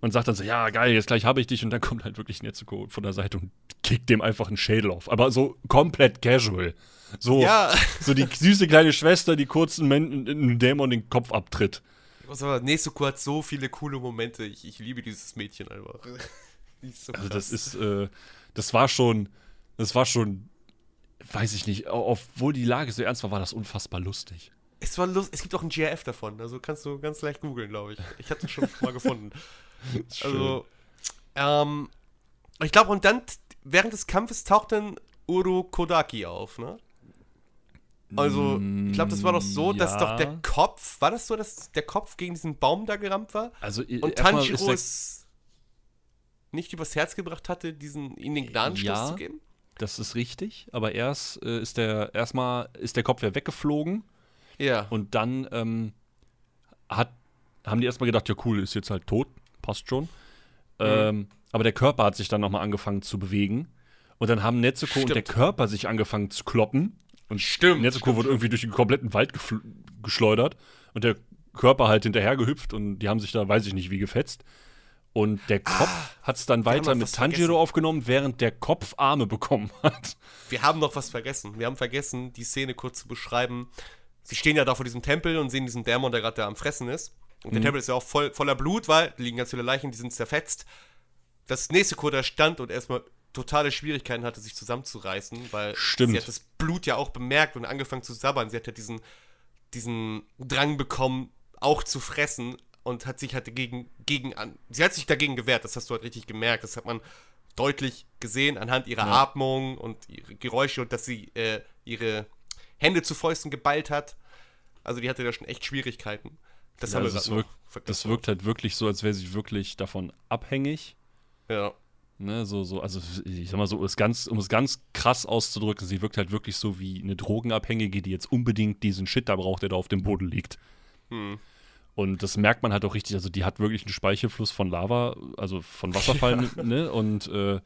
Und sagt dann so, ja, geil, jetzt gleich habe ich dich. Und dann kommt halt wirklich Netsuko von der Seite und kickt dem einfach einen Schädel auf. Aber so komplett casual. So, Ja, so die süße kleine Schwester, die kurz einem einem Dämon den Kopf abtritt. aber Nezuko hat so viele coole Momente. Ich, ich liebe dieses Mädchen einfach. Die ist so Also das ist, äh, das war schon, das war schon, weiß ich nicht, obwohl die Lage so ernst war, war das unfassbar lustig. Es war lust es gibt auch ein GIF davon, also kannst du ganz leicht googeln, glaube ich. Ich hatte es schon mal gefunden. Also, ähm, ich glaube, und dann, während des Kampfes taucht dann Uro Kodaki auf, ne? Also, ich glaube, das war doch so, dass Ja. doch der Kopf, war das so, dass der Kopf gegen diesen Baum da gerammt war? Also Und Tanjiro es nicht übers Herz gebracht hatte, diesen, ihnen den Gnadenstoß Ja. zu geben? Das ist richtig, aber erst äh, ist der erstmal ist der Kopf ja weggeflogen Ja. und dann ähm, hat, haben die erstmal gedacht, ja cool, ist jetzt halt tot, passt schon. Ähm, aber der Körper hat sich dann nochmal angefangen zu bewegen. Und dann haben Netsuko und der Stimmt. Körper sich angefangen zu kloppen. Und Stimmt, Netsuko stimmt, wurde irgendwie durch den kompletten Wald geschleudert. Und der Körper halt hinterher gehüpft und die haben sich da, weiß ich nicht, wie gefetzt. Und der Kopf hat es dann Ah, weiter mit Tanjiro vergessen. aufgenommen, während der Kopf Arme bekommen hat. Wir haben noch was vergessen. Wir haben vergessen, die Szene kurz zu beschreiben. Sie stehen ja da vor diesem Tempel und sehen diesen Dämon, der gerade da am Fressen ist. Und Mhm. der Tempel ist ja auch voll, voller Blut, weil da liegen ganz viele Leichen, die sind zerfetzt. Das nächste Kur da stand und erstmal totale Schwierigkeiten hatte, sich zusammenzureißen, weil Stimmt. sie hat das Blut ja auch bemerkt und angefangen zu sabbern. Sie hat ja diesen, diesen Drang bekommen, auch zu fressen und hat sich halt dagegen gegen an. Sie hat sich dagegen gewehrt, das hast du halt richtig gemerkt. Das hat man deutlich gesehen anhand ihrer Ja. Atmung und ihre Geräusche und dass sie äh, ihre Hände zu Fäusten geballt hat. Also die hatte da schon echt Schwierigkeiten. Das Ja, haben wir das, wirkt, das wirkt halt wirklich so, als wäre sie wirklich davon abhängig. Ja. Ne, so, so, also ich sag mal so, um es ganz, um es ganz krass auszudrücken, sie wirkt halt wirklich so wie eine Drogenabhängige, die jetzt unbedingt diesen Shit da braucht, der da auf dem Boden liegt. Hm. Und das merkt man halt auch richtig, also die hat wirklich einen Speichelfluss von Lava, also von Wasserfallen, ne? Und äh,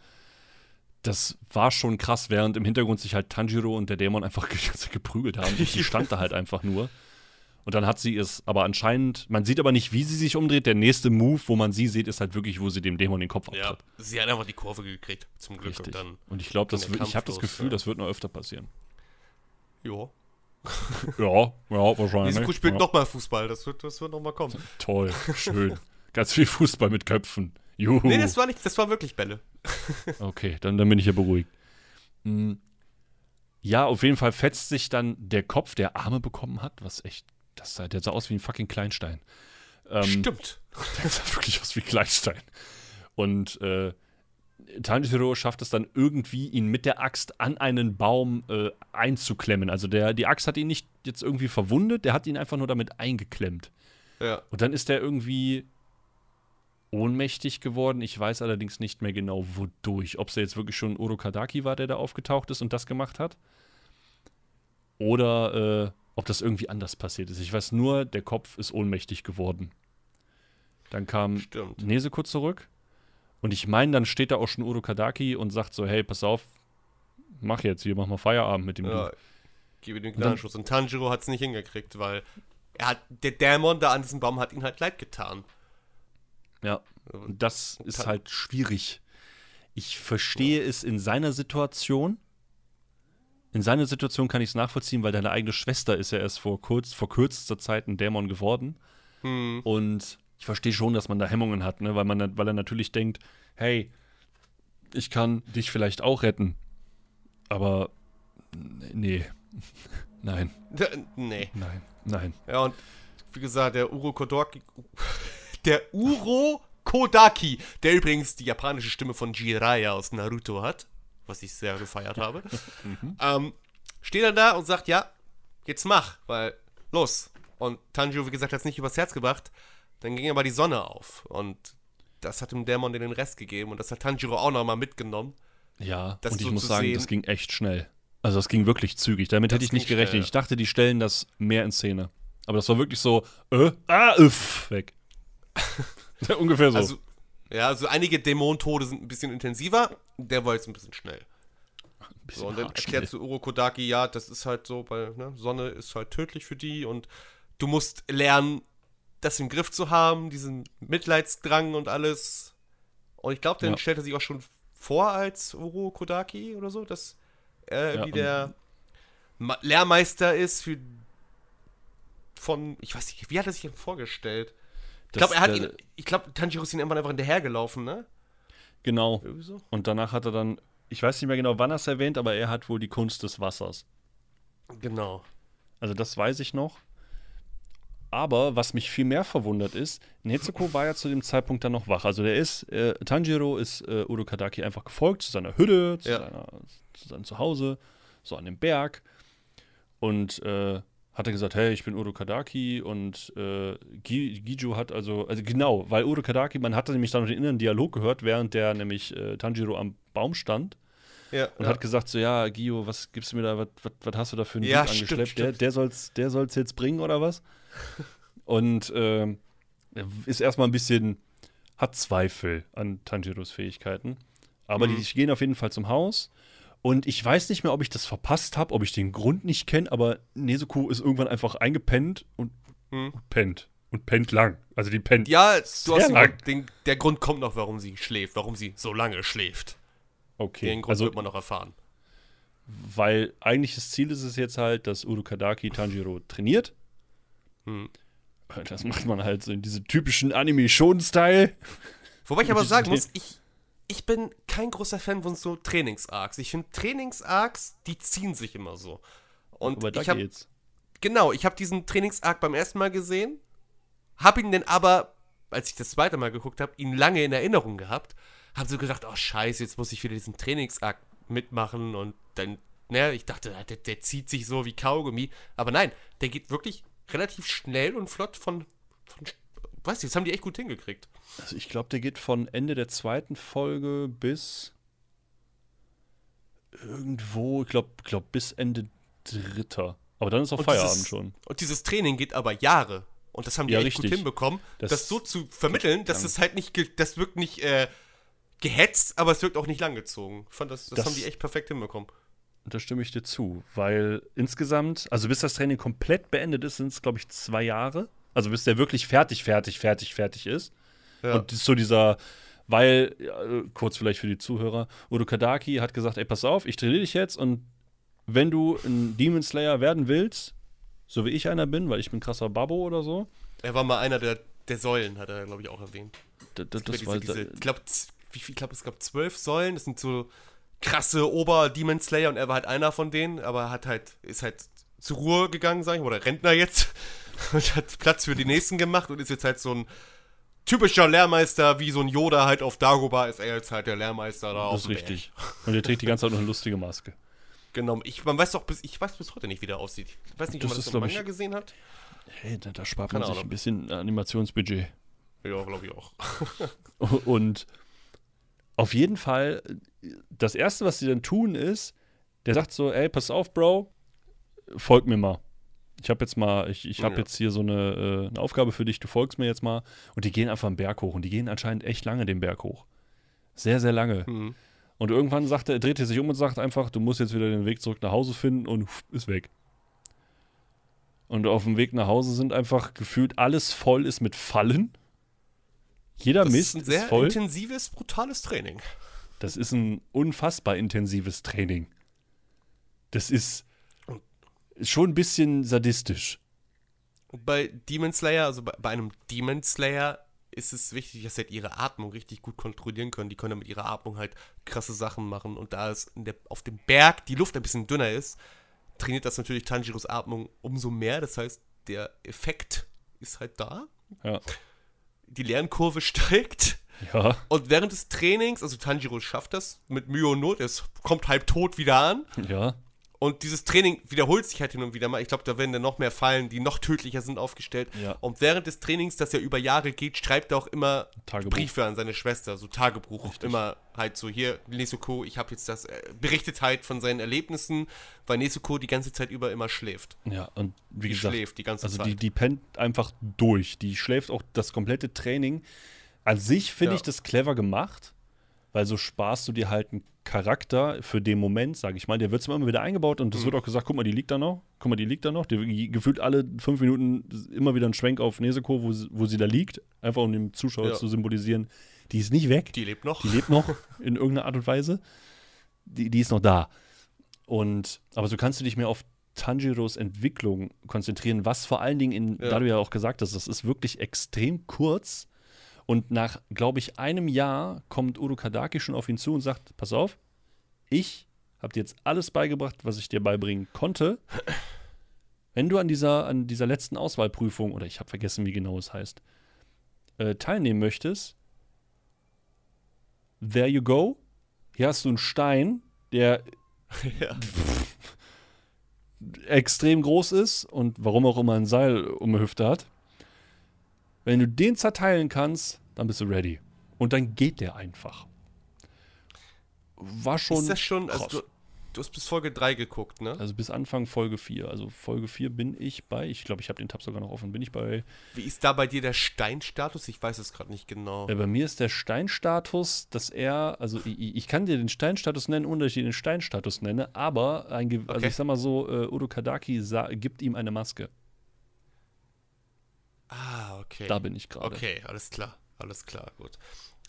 das war schon krass, während im Hintergrund sich halt Tanjiro und der Dämon einfach ge geprügelt haben. Und die stand da halt einfach nur. Und dann hat sie es, aber anscheinend, man sieht aber nicht, wie sie sich umdreht. Der nächste Move, wo man sie sieht, ist halt wirklich, wo sie dem Dämon den Kopf ja. abtritt. Sie hat einfach die Kurve gekriegt, zum Glück. Richtig. Und dann, Und ich glaube, ich habe das Gefühl, ja. das wird noch öfter passieren. jo. Ja, ja, wahrscheinlich. Nezuko spielt ja. nochmal Fußball, das wird, das wird nochmal kommen. Toll, schön. Ganz viel Fußball mit Köpfen. Juhu. Nee, das war nicht, das war wirklich Bälle. Okay, dann, dann bin ich ja beruhigt. Hm. Ja, auf jeden Fall fetzt sich dann der Kopf, der Arme bekommen hat, was echt, das sah, der sah aus wie ein fucking Kleinstein. Ähm, Stimmt. Der sah wirklich aus wie Kleinstein. Und äh, Tanjiro schafft es dann irgendwie, ihn mit der Axt an einen Baum äh, einzuklemmen. Also der, die Axt hat ihn nicht jetzt irgendwie verwundet, der hat ihn einfach nur damit eingeklemmt. Ja. Und dann ist er irgendwie ohnmächtig geworden. Ich weiß allerdings nicht mehr genau, wodurch. Ob es jetzt wirklich schon Urokadaki war, der da aufgetaucht ist und das gemacht hat. Oder äh, ob das irgendwie anders passiert ist. Ich weiß nur, der Kopf ist ohnmächtig geworden. Dann kam Stimmt. Nezuko zurück. Und ich meine, dann steht da auch schon Urokadaki und sagt so: Hey, pass auf, mach jetzt hier, mach mal Feierabend mit dem Ja, Dude. gebe den dann- Gnadenschuss. Und Tanjiro hat es nicht hingekriegt, weil er hat, der Dämon da an diesem Baum hat ihn halt leid getan. Ja. Und das ist halt schwierig. Ich verstehe es in seiner Situation. In seiner Situation kann ich es nachvollziehen, weil deine eigene Schwester ist ja erst vor, kurz, vor kürzester Zeit ein Dämon geworden. Hm. Und ich verstehe schon, dass man da Hemmungen hat, ne? weil, man, weil er natürlich denkt, hey, ich kann dich vielleicht auch retten. Aber nee. Nein, Nee. nein, nein. Ja, und wie gesagt, der Uro Kodaki. Der Uro Kodaki, der übrigens die japanische Stimme von Jiraiya aus Naruto hat, was ich sehr gefeiert habe, ähm, steht dann da und sagt: Ja, jetzt mach, weil los. Und Tanjiro, wie gesagt, hat es nicht übers Herz gebracht, Dann ging aber die Sonne auf und das hat dem Dämon den Rest gegeben und das hat Tanjiro auch nochmal mitgenommen. Ja, Das und ich so muss sagen, sehen- das ging echt schnell. Also das ging wirklich zügig. Damit hätte ich nicht gerechnet. schnell, ja. Ich dachte, die stellen das mehr in Szene. Aber das war wirklich so, äh, ah, üff, weg. Ja, Ungefähr so. Also, ja, also einige Dämonentode sind ein bisschen intensiver, der war jetzt ein bisschen schnell. Ein bisschen So, und dann erklärt zu Urokodaki, ja, das ist halt so, weil ne, Sonne ist halt tödlich für die und du musst lernen, das im Griff zu haben, diesen Mitleidsdrang und alles. Und ich glaube, dann Ja. stellt er sich auch schon vor als Urokodaki oder so, dass er Ja, wie und- der Lehrmeister ist für von, ich weiß nicht, wie hat er sich denn vorgestellt? Ich glaube, er hat ihn, ich glaube, Tanjiro ist ihn irgendwann einfach hinterhergelaufen, ne? Genau. So. Und danach hat er dann, ich weiß nicht mehr genau, wann er es erwähnt, aber er hat wohl die Kunst des Wassers. Genau. Also das weiß ich noch. Aber was mich viel mehr verwundert ist, Nezuko war ja zu dem Zeitpunkt dann noch wach. Also der ist, äh, Tanjiro ist äh, Urukadaki einfach gefolgt zu seiner Hütte, zu, Ja. seiner, zu seinem Zuhause, so an dem Berg. Und äh, hat er gesagt, hey, ich bin Urukadaki und äh, Gi Giju hat also, also genau, weil Urukadaki, man hatte nämlich dann noch den inneren Dialog gehört, während der nämlich äh, Tanjiro am Baum stand Ja, und ja. hat gesagt so, ja, Gio, was gibst du mir da, was, hast du da für einen Ja, stimmt, angeschleppt? Der, stimmt. der soll's, der soll's jetzt bringen oder was? und er ist erstmal ein bisschen, hat Zweifel an Tanjiros Fähigkeiten. Aber Mhm. die gehen auf jeden Fall zum Haus. Und ich weiß nicht mehr, ob ich das verpasst habe, ob ich den Grund nicht kenne, aber Nezuko ist irgendwann einfach eingepennt und Hm. pennt. Und pennt lang. Also die pennt. Ja, du hast den lang. Den, der Grund kommt noch, warum sie schläft, warum sie so lange schläft. okay. Den Grund also, wird man noch erfahren. weil eigentliches Ziel ist es jetzt halt, dass Urukadaki Tanjiro trainiert. Hm. Das macht man halt so in diesem typischen Anime-Schon-Style. Wobei ich aber sagen muss, ich, ich bin kein großer Fan von so Trainings-Arcs. Ich finde Trainings-Arcs, die ziehen sich immer so. Und Aber da ich habe geht's. genau, ich habe diesen Trainings-Arc beim ersten Mal gesehen, habe ihn dann aber, als ich das zweite Mal geguckt habe, ihn lange in Erinnerung gehabt, habe so gedacht, oh scheiße, jetzt muss ich wieder diesen Trainings-Arc mitmachen und dann, ne, ich dachte, der, der zieht sich so wie Kaugummi, aber nein, der geht wirklich relativ schnell und flott von, von weiß nicht, das haben die echt gut hingekriegt. Also ich glaube, der geht von Ende der zweiten Folge bis irgendwo, ich glaube, glaub bis Ende dritter. Aber dann ist auch Und Feierabend dieses- schon. Und dieses Training geht aber Jahre. Und das haben die Ja, echt gut richtig. hinbekommen, Das- das, so zu vermitteln, dass es halt nicht, das wirkt nicht äh, gehetzt, aber es wirkt auch nicht langgezogen. Ich fand, das, das, Das- haben die echt perfekt hinbekommen. Da stimme ich dir zu, weil insgesamt, also bis das Training komplett beendet ist, sind es, glaube ich, zwei Jahre. Also bis der wirklich fertig, fertig, fertig, fertig ist. Ja. Und so dieser, weil, äh, kurz vielleicht für die Zuhörer, Udo Kadaki hat gesagt, ey, pass auf, ich trainiere dich jetzt und wenn du ein Demon Slayer werden willst, so wie ich einer bin, weil ich bin krasser Babbo oder so, er war mal einer der, der Säulen, hat er, glaube ich, auch erwähnt. d- d- Über das diese, war, diese, ich glaube, wie viel, ich glaube, es gab zwölf Säulen, das sind so krasse Ober-Demon Slayer und er war halt einer von denen, aber hat halt, ist halt zur Ruhe gegangen, sag ich mal, oder Rentner jetzt und hat Platz für die nächsten gemacht und ist jetzt halt so ein typischer Lehrmeister, wie so ein Yoda halt auf Dagobah ist er jetzt halt der Lehrmeister da das ist richtig. Und er trägt die ganze Zeit noch eine lustige Maske. Genau, ich, man weiß doch bis, ich weiß bis heute nicht, wie der aussieht. Ich weiß nicht, ob Das man ist, das im glaub ich- Manga gesehen hat. Hey, da, da spart Keine man sich Ahnung. ein bisschen Animationsbudget. Ja, glaube ich auch. Und auf jeden Fall, das Erste, was sie dann tun, ist, der sagt so, ey, pass auf, Bro, folg mir mal. Ich habe jetzt mal, ich, ich habe Ja. jetzt hier so eine, äh, eine Aufgabe für dich, du folgst mir jetzt mal. Und die gehen einfach einen Berg hoch. Und die gehen anscheinend echt lange den Berg hoch. Sehr, sehr lange. Mhm. Und irgendwann sagt er, dreht er sich um und sagt einfach, du musst jetzt wieder den Weg zurück nach Hause finden und pff, ist weg. Und auf dem Weg nach Hause sind einfach gefühlt alles voll ist mit Fallen. Jeder Das Mist ist ein ist, sehr voll. intensives, brutales Training. Das ist ein unfassbar intensives Training. Das ist ist schon ein bisschen sadistisch. Bei Demon Slayer, also bei, bei einem Demon Slayer, ist es wichtig, dass sie halt ihre Atmung richtig gut kontrollieren können. Die können mit ihrer Atmung halt krasse Sachen machen. Und da es der, auf dem Berg die Luft ein bisschen dünner ist, trainiert das natürlich Tanjiros Atmung umso mehr. Das heißt, der Effekt ist halt da. Ja. Die Lernkurve steigt. Ja, Und während des Trainings, also Tanjiro schafft das mit Mühe und Not, es kommt halb tot wieder an. ja. Und dieses Training wiederholt sich halt hin und wieder mal. Ich glaube, da werden dann noch mehr Fallen, die noch tödlicher sind, aufgestellt. Ja. Und während des Trainings, das ja über Jahre geht, schreibt er auch immer Tagebuch. Briefe an seine Schwester, so Tagebuch. Richtig. Immer halt so, hier, Nesuko, ich habe jetzt das, äh, berichtet halt von seinen Erlebnissen, weil Nesuko die ganze Zeit über immer schläft. Ja, und wie Die gesagt, schläft die ganze also Zeit. die, die pennt einfach durch. Die schläft auch das komplette Training. An sich finde Ja. ich das clever gemacht, weil so sparst du dir halt einen Charakter für den Moment, sage ich mal. Der wird zwar immer wieder eingebaut und es Mhm. wird auch gesagt, guck mal, die liegt da noch, guck mal, die liegt da noch. Die, gefühlt alle fünf Minuten immer wieder ein Schwenk auf Neseko, wo, sie- wo sie da liegt, einfach um dem Zuschauer Ja. zu symbolisieren, die ist nicht weg. Die lebt noch. Die lebt noch in irgendeiner Art und Weise. Die, die ist noch da. Und, aber so kannst du dich mehr auf Tanjiros Entwicklung konzentrieren, was vor allen Dingen, in, Ja. da du ja auch gesagt hast, das ist wirklich extrem kurz. Und nach, glaube ich, einem Jahr kommt Urukadaki schon auf ihn zu und sagt: Pass auf, ich habe dir jetzt alles beigebracht, was ich dir beibringen konnte. Wenn du an dieser, an dieser letzten Auswahlprüfung, oder ich habe vergessen, wie genau es heißt, äh, teilnehmen möchtest, there you go. Hier hast du einen Stein, der ja. extrem groß ist und warum auch immer ein Seil um die Hüfte hat. Wenn du den zerteilen kannst, dann bist du ready. Und dann geht der einfach. War schon. ist das schon, also krass. du, du hast bis Folge 3 geguckt, ne? Also bis Anfang Folge 4. Also Folge 4 bin ich bei, ich glaube, ich habe den Tab sogar noch offen, bin ich bei. Wie ist da bei dir der Steinstatus? Ich weiß es gerade nicht genau. Äh, bei mir ist der Steinstatus, dass er, also ich, ich kann dir den Steinstatus nennen, ohne dass ich dir den Steinstatus nenne, aber ein, also Okay. ich sag mal so, äh, Udo Kadaki gibt ihm eine Maske. Ah, okay. Da bin ich gerade. Okay, alles klar. Alles klar, gut.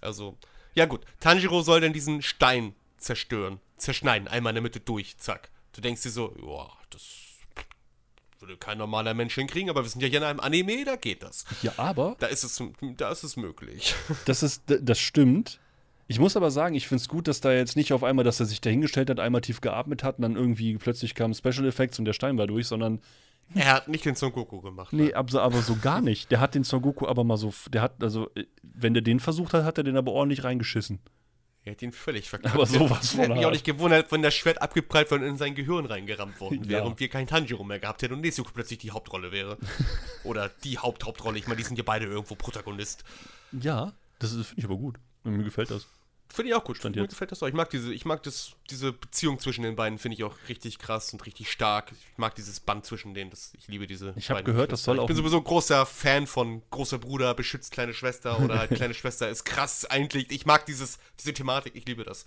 Also, ja gut. Tanjiro soll dann diesen Stein zerstören, zerschneiden, einmal in der Mitte durch, zack. Du denkst dir so, ja, das würde kein normaler Mensch hinkriegen, aber wir sind ja hier in einem Anime, da geht das. Ja, aber Da ist es, da ist es möglich. Das ist, das stimmt. Ich muss aber sagen, ich finde es gut, dass da jetzt nicht auf einmal, dass er sich dahingestellt hat, einmal tief geatmet hat und dann irgendwie plötzlich kamen Special Effects und der Stein war durch, sondern er hat nicht den Son Goku gemacht. nee, ne? aber, aber so gar nicht. Der hat den Son Goku aber mal so, der hat, also, wenn der den versucht hat, hat er den aber ordentlich reingeschissen. Er hat ihn völlig verkackt. Aber sowas von Hätte mich auch nicht gewundert, wenn das Schwert abgeprallt und in sein Gehirn reingerammt worden wäre Ja. und wir keinen Tanjiro mehr gehabt hätten und Nezuko plötzlich die Hauptrolle wäre. Oder die Haupthauptrolle. Ich meine, die sind ja beide irgendwo Protagonist. Ja, das ist- finde ich aber gut. Mir gefällt das. Finde ich auch gut. Stand Mir jetzt. gefällt das auch. Ich mag diese, ich mag das, diese Beziehung zwischen den beiden, finde ich auch richtig krass und richtig stark. Ich mag dieses Band zwischen denen. Das, ich liebe diese. Ich hab beiden gehört, das soll auch- Ich bin sowieso ein großer Fan von großer Bruder beschützt kleine Schwester oder halt kleine Schwester ist krass eigentlich. Ich mag dieses, diese Thematik. Ich liebe das.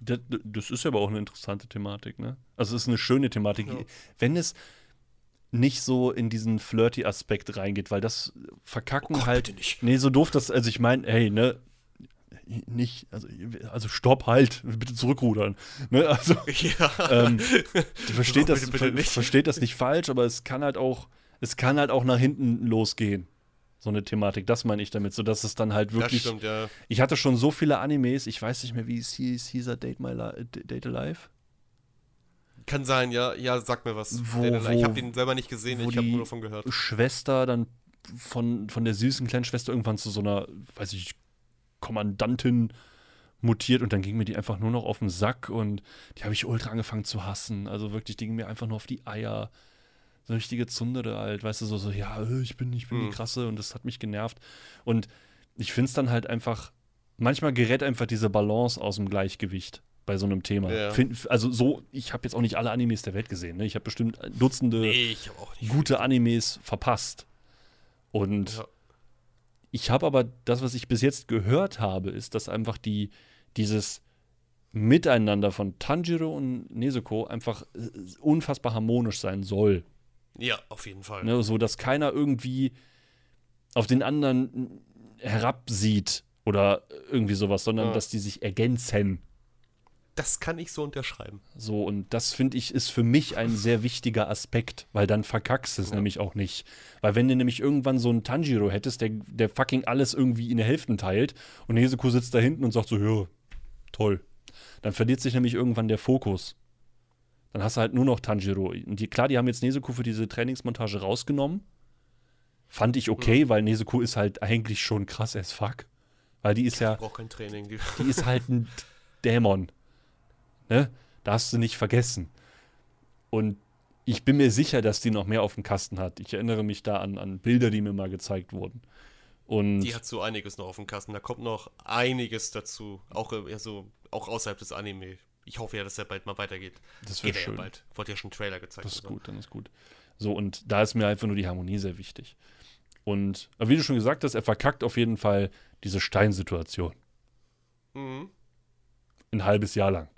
Das, das ist aber auch eine interessante Thematik, ne? Also es ist eine schöne Thematik. Ja. Wenn es nicht so in diesen Flirty-Aspekt reingeht, weil das Verkacken Oh Gott, halt. bitte nicht. Nee, so doof das, also ich meine, hey, ne? Nicht, also, also stopp, halt, bitte zurückrudern. Ne? Also, Ja. ähm, versteht, das, bitte, bitte ver nicht. versteht das nicht falsch, aber es kann halt auch, es kann halt auch nach hinten losgehen. So eine Thematik, das meine ich damit, so dass es dann halt wirklich. stimmt, ja. Ich hatte schon so viele Animes, ich weiß nicht mehr, wie es hieß, hieß er Date My Li Date Alive? Kann sein, ja. Ja, sag mir was. Wo- Den- ich wo- habe den selber nicht gesehen, wo ich habe nur davon gehört. Schwester dann von, von der süßen kleinen Schwester irgendwann zu so einer, weiß ich, Kommandantin mutiert und dann ging mir die einfach nur noch auf den Sack und die habe ich ultra angefangen zu hassen. Also wirklich, die ging mir einfach nur auf die Eier. So eine richtige Zundere halt, weißt du, so, so ja, äh, ich bin, ich bin Hm. die Krasse und das hat mich genervt. Und ich finde es dann halt einfach, manchmal gerät einfach diese Balance aus dem Gleichgewicht bei so einem Thema. Ja. Find, also so, ich habe jetzt auch nicht alle Animes der Welt gesehen. Ne? Ich habe bestimmt Dutzende Nee, ich nicht. gute Animes verpasst. Und Ja. Ich habe aber das, was ich bis jetzt gehört habe, ist, dass einfach die, dieses Miteinander von Tanjiro und Nezuko einfach äh, unfassbar harmonisch sein soll. Ja, auf jeden Fall. Ne? So, dass keiner irgendwie auf den anderen herabsieht oder irgendwie sowas, sondern Ja. dass die sich ergänzen. Das kann ich so unterschreiben. So, und das finde ich ist für mich ein sehr wichtiger Aspekt, weil dann verkackst du es Ja. nämlich auch nicht. Weil wenn du nämlich irgendwann so einen Tanjiro hättest, der, der fucking alles irgendwie in der Hälften teilt und Nezuko sitzt da hinten und sagt so, ja, toll. Dann verliert sich nämlich irgendwann der Fokus. Dann hast du halt nur noch Tanjiro. Und die, klar, die haben jetzt Nezuko für diese Trainingsmontage rausgenommen. Fand ich okay, weil Nezuko ist halt eigentlich schon krass as fuck. Weil die ist ja, kein Training. Die, die ist halt ein Dämon. Ne? Darfst du nicht vergessen. Und ich bin mir sicher, dass die noch mehr auf dem Kasten hat. Ich erinnere mich da an, an Bilder, die mir mal gezeigt wurden. Und Die hat so einiges noch auf dem Kasten. Da kommt noch einiges dazu. Auch, äh, ja, so, auch außerhalb des Anime. Ich hoffe ja, dass er bald mal weitergeht. das er schön. ja bald. Wurde ja schon ein Trailer gezeigt. Das ist so. gut, dann ist gut. So, und da ist mir einfach nur die Harmonie sehr wichtig. Und wie du schon gesagt hast, er verkackt auf jeden Fall diese Steinsituation. Mhm. Ein halbes Jahr lang.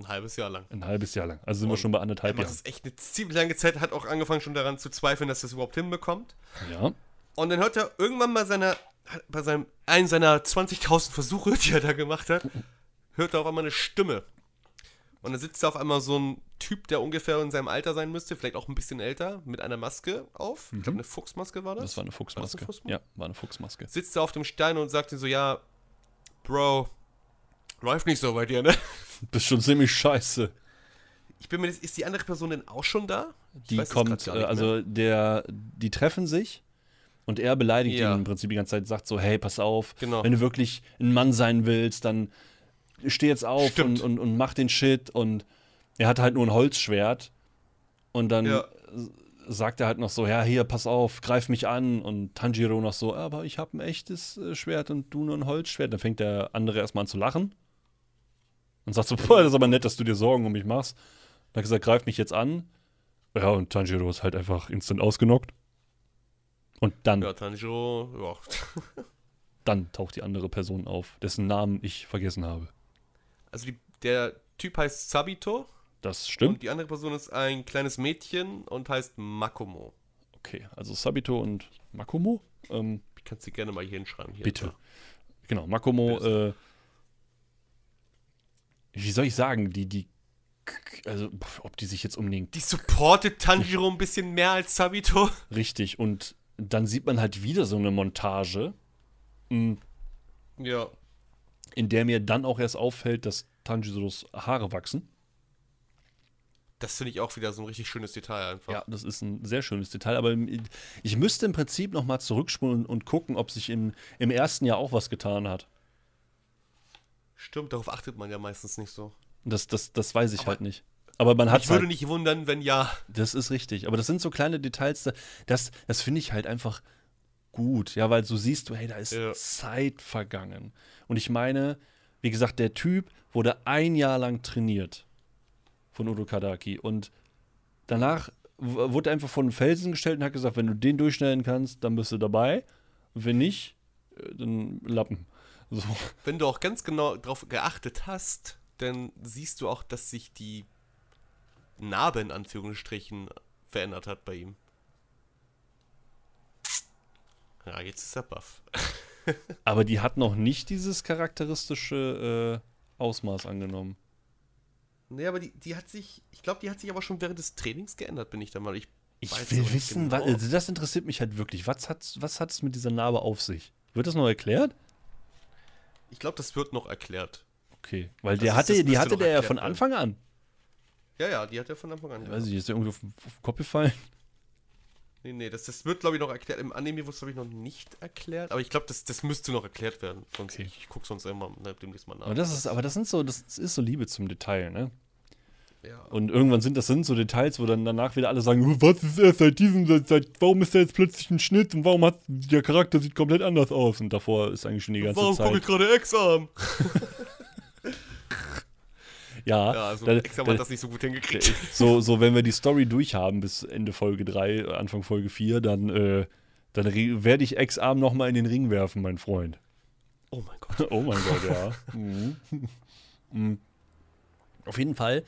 Ein halbes Jahr lang. Ein halbes Jahr lang. Also sind wir Und schon bei Er anderthalb Jahren. das echt eine ziemlich lange Zeit, hat auch angefangen schon daran zu zweifeln, dass er es überhaupt hinbekommt. Ja. Und dann hört er irgendwann bei seiner, bei seinem, einen seiner 20.000 Versuche, die er da gemacht hat, hört er auf einmal eine Stimme. Und dann sitzt da auf einmal so ein Typ, der ungefähr in seinem Alter sein müsste, vielleicht auch ein bisschen älter, mit einer Maske auf. Ich glaube, eine Fuchsmaske war das. Mhm. Das war eine Fuchsmaske. War das eine Fuchsmaske? Ja, war eine Fuchsmaske. Sitzt da auf dem Stein und sagt ihm so, ja, Bro, läuft nicht so bei dir, ne? Bist schon ziemlich scheiße. Ich bin mir, ist ist die andere Person denn auch schon da? Ich Die kommt, also der, die treffen sich und er beleidigt Ja. ihn im Prinzip die ganze Zeit, sagt so, hey, pass auf, Genau. wenn du wirklich ein Mann sein willst, dann steh jetzt auf und, und, und mach den Shit und er hat halt nur ein Holzschwert und dann Ja. sagt er halt noch so, ja, hier, pass auf, greif mich an und Tanjiro noch so, aber ich habe ein echtes äh, Schwert und du nur ein Holzschwert. Dann fängt der andere erstmal an zu lachen und sagt so, boah, das ist aber nett, dass du dir Sorgen um mich machst. Dann hat gesagt, greif mich jetzt an. Ja, und Tanjiro ist halt einfach instant ausgenockt. Und dann, Ja, Tanjiro, ja. dann taucht die andere Person auf, dessen Namen ich vergessen habe. Also die, der Typ heißt Sabito Das stimmt. und die andere Person ist ein kleines Mädchen und heißt Makomo. Okay, also Sabito und Makomo. Ähm, Ich kann sie gerne mal hier hinschreiben. Hier bitte. Genau, Makomo, äh, wie soll ich sagen, die, die, also, ob die sich jetzt unbedingt Die supportet Tanjiro ein bisschen mehr als Sabito. richtig und dann sieht man halt wieder so eine Montage, mh, Ja. in der mir dann auch erst auffällt, dass Tanjiros Haare wachsen. Das finde ich auch wieder so ein richtig schönes Detail einfach. Ja, das ist ein sehr schönes Detail, aber ich müsste im Prinzip noch mal zurückspulen und gucken, ob sich im, im ersten Jahr auch was getan hat. Stimmt, darauf achtet man ja meistens nicht so. Das, das, das weiß ich halt nicht. Aber man hat Ich würde halt, nicht wundern, wenn ja. das ist richtig. Aber das sind so kleine Details, da- das, das finde ich halt einfach gut. Ja, weil so siehst du, hey, da ist Ja. Zeit vergangen. Und ich meine, wie gesagt, der Typ wurde ein Jahr lang trainiert von Udo Kadaki und danach wurde er einfach vor einen Felsen gestellt und hat gesagt, wenn du den durchschneiden kannst, dann bist du dabei. Und wenn nicht, äh, dann Lappen. So. Wenn du auch ganz genau darauf geachtet hast, dann siehst du auch, dass sich die Narbe in Anführungsstrichen verändert hat bei ihm. Ja, jetzt ist er buff. Aber die hat noch nicht dieses charakteristische äh, Ausmaß angenommen. Nee, aber die, die hat sich, ich glaube, die hat sich aber schon während des Trainings geändert, bin ich da mal. Ich, Ich will wissen, genau. wa- also das interessiert mich halt wirklich. Was hat was hat's mit dieser Narbe auf sich? Wird das noch erklärt? Ich glaube, das wird noch erklärt. Okay, weil Das der hatte, die hatte der ja von. Anfang an. Ja, ja, die hat er von Anfang an. Weiß ich, ist der irgendwie auf, den- auf den Kopf gefallen? Nee, nee, das, das wird, glaube ich, noch erklärt. Im Anime wurde es, glaube ich, noch nicht erklärt. Aber ich glaube, das, das müsste noch erklärt werden. Sonst, Okay. Ich, ich gucke sonst immer ne, demnächst mal nach. Aber das ist, aber das sind so, das ist so Liebe zum Detail, ne? Ja. Und irgendwann sind das sind so Details, wo dann danach wieder alle sagen, "Oh, was ist erst seit diesem, seit, seit warum ist da jetzt plötzlich ein Schnitt und warum hat der Charakter sieht komplett anders aus? Und davor ist eigentlich schon die ganze Warum gucke ich Zeit. gerade Exam? Ja, Ja, also da- Exam da- hat das nicht so gut hingekriegt. so, so, wenn wir die Story durchhaben bis Ende Folge 3, Anfang Folge 4, dann, äh, dann werde ich Ex-Arm nochmal in den Ring werfen, mein Freund. Oh mein Gott. Oh mein Gott, ja. Mhm. Mhm. Auf jeden Fall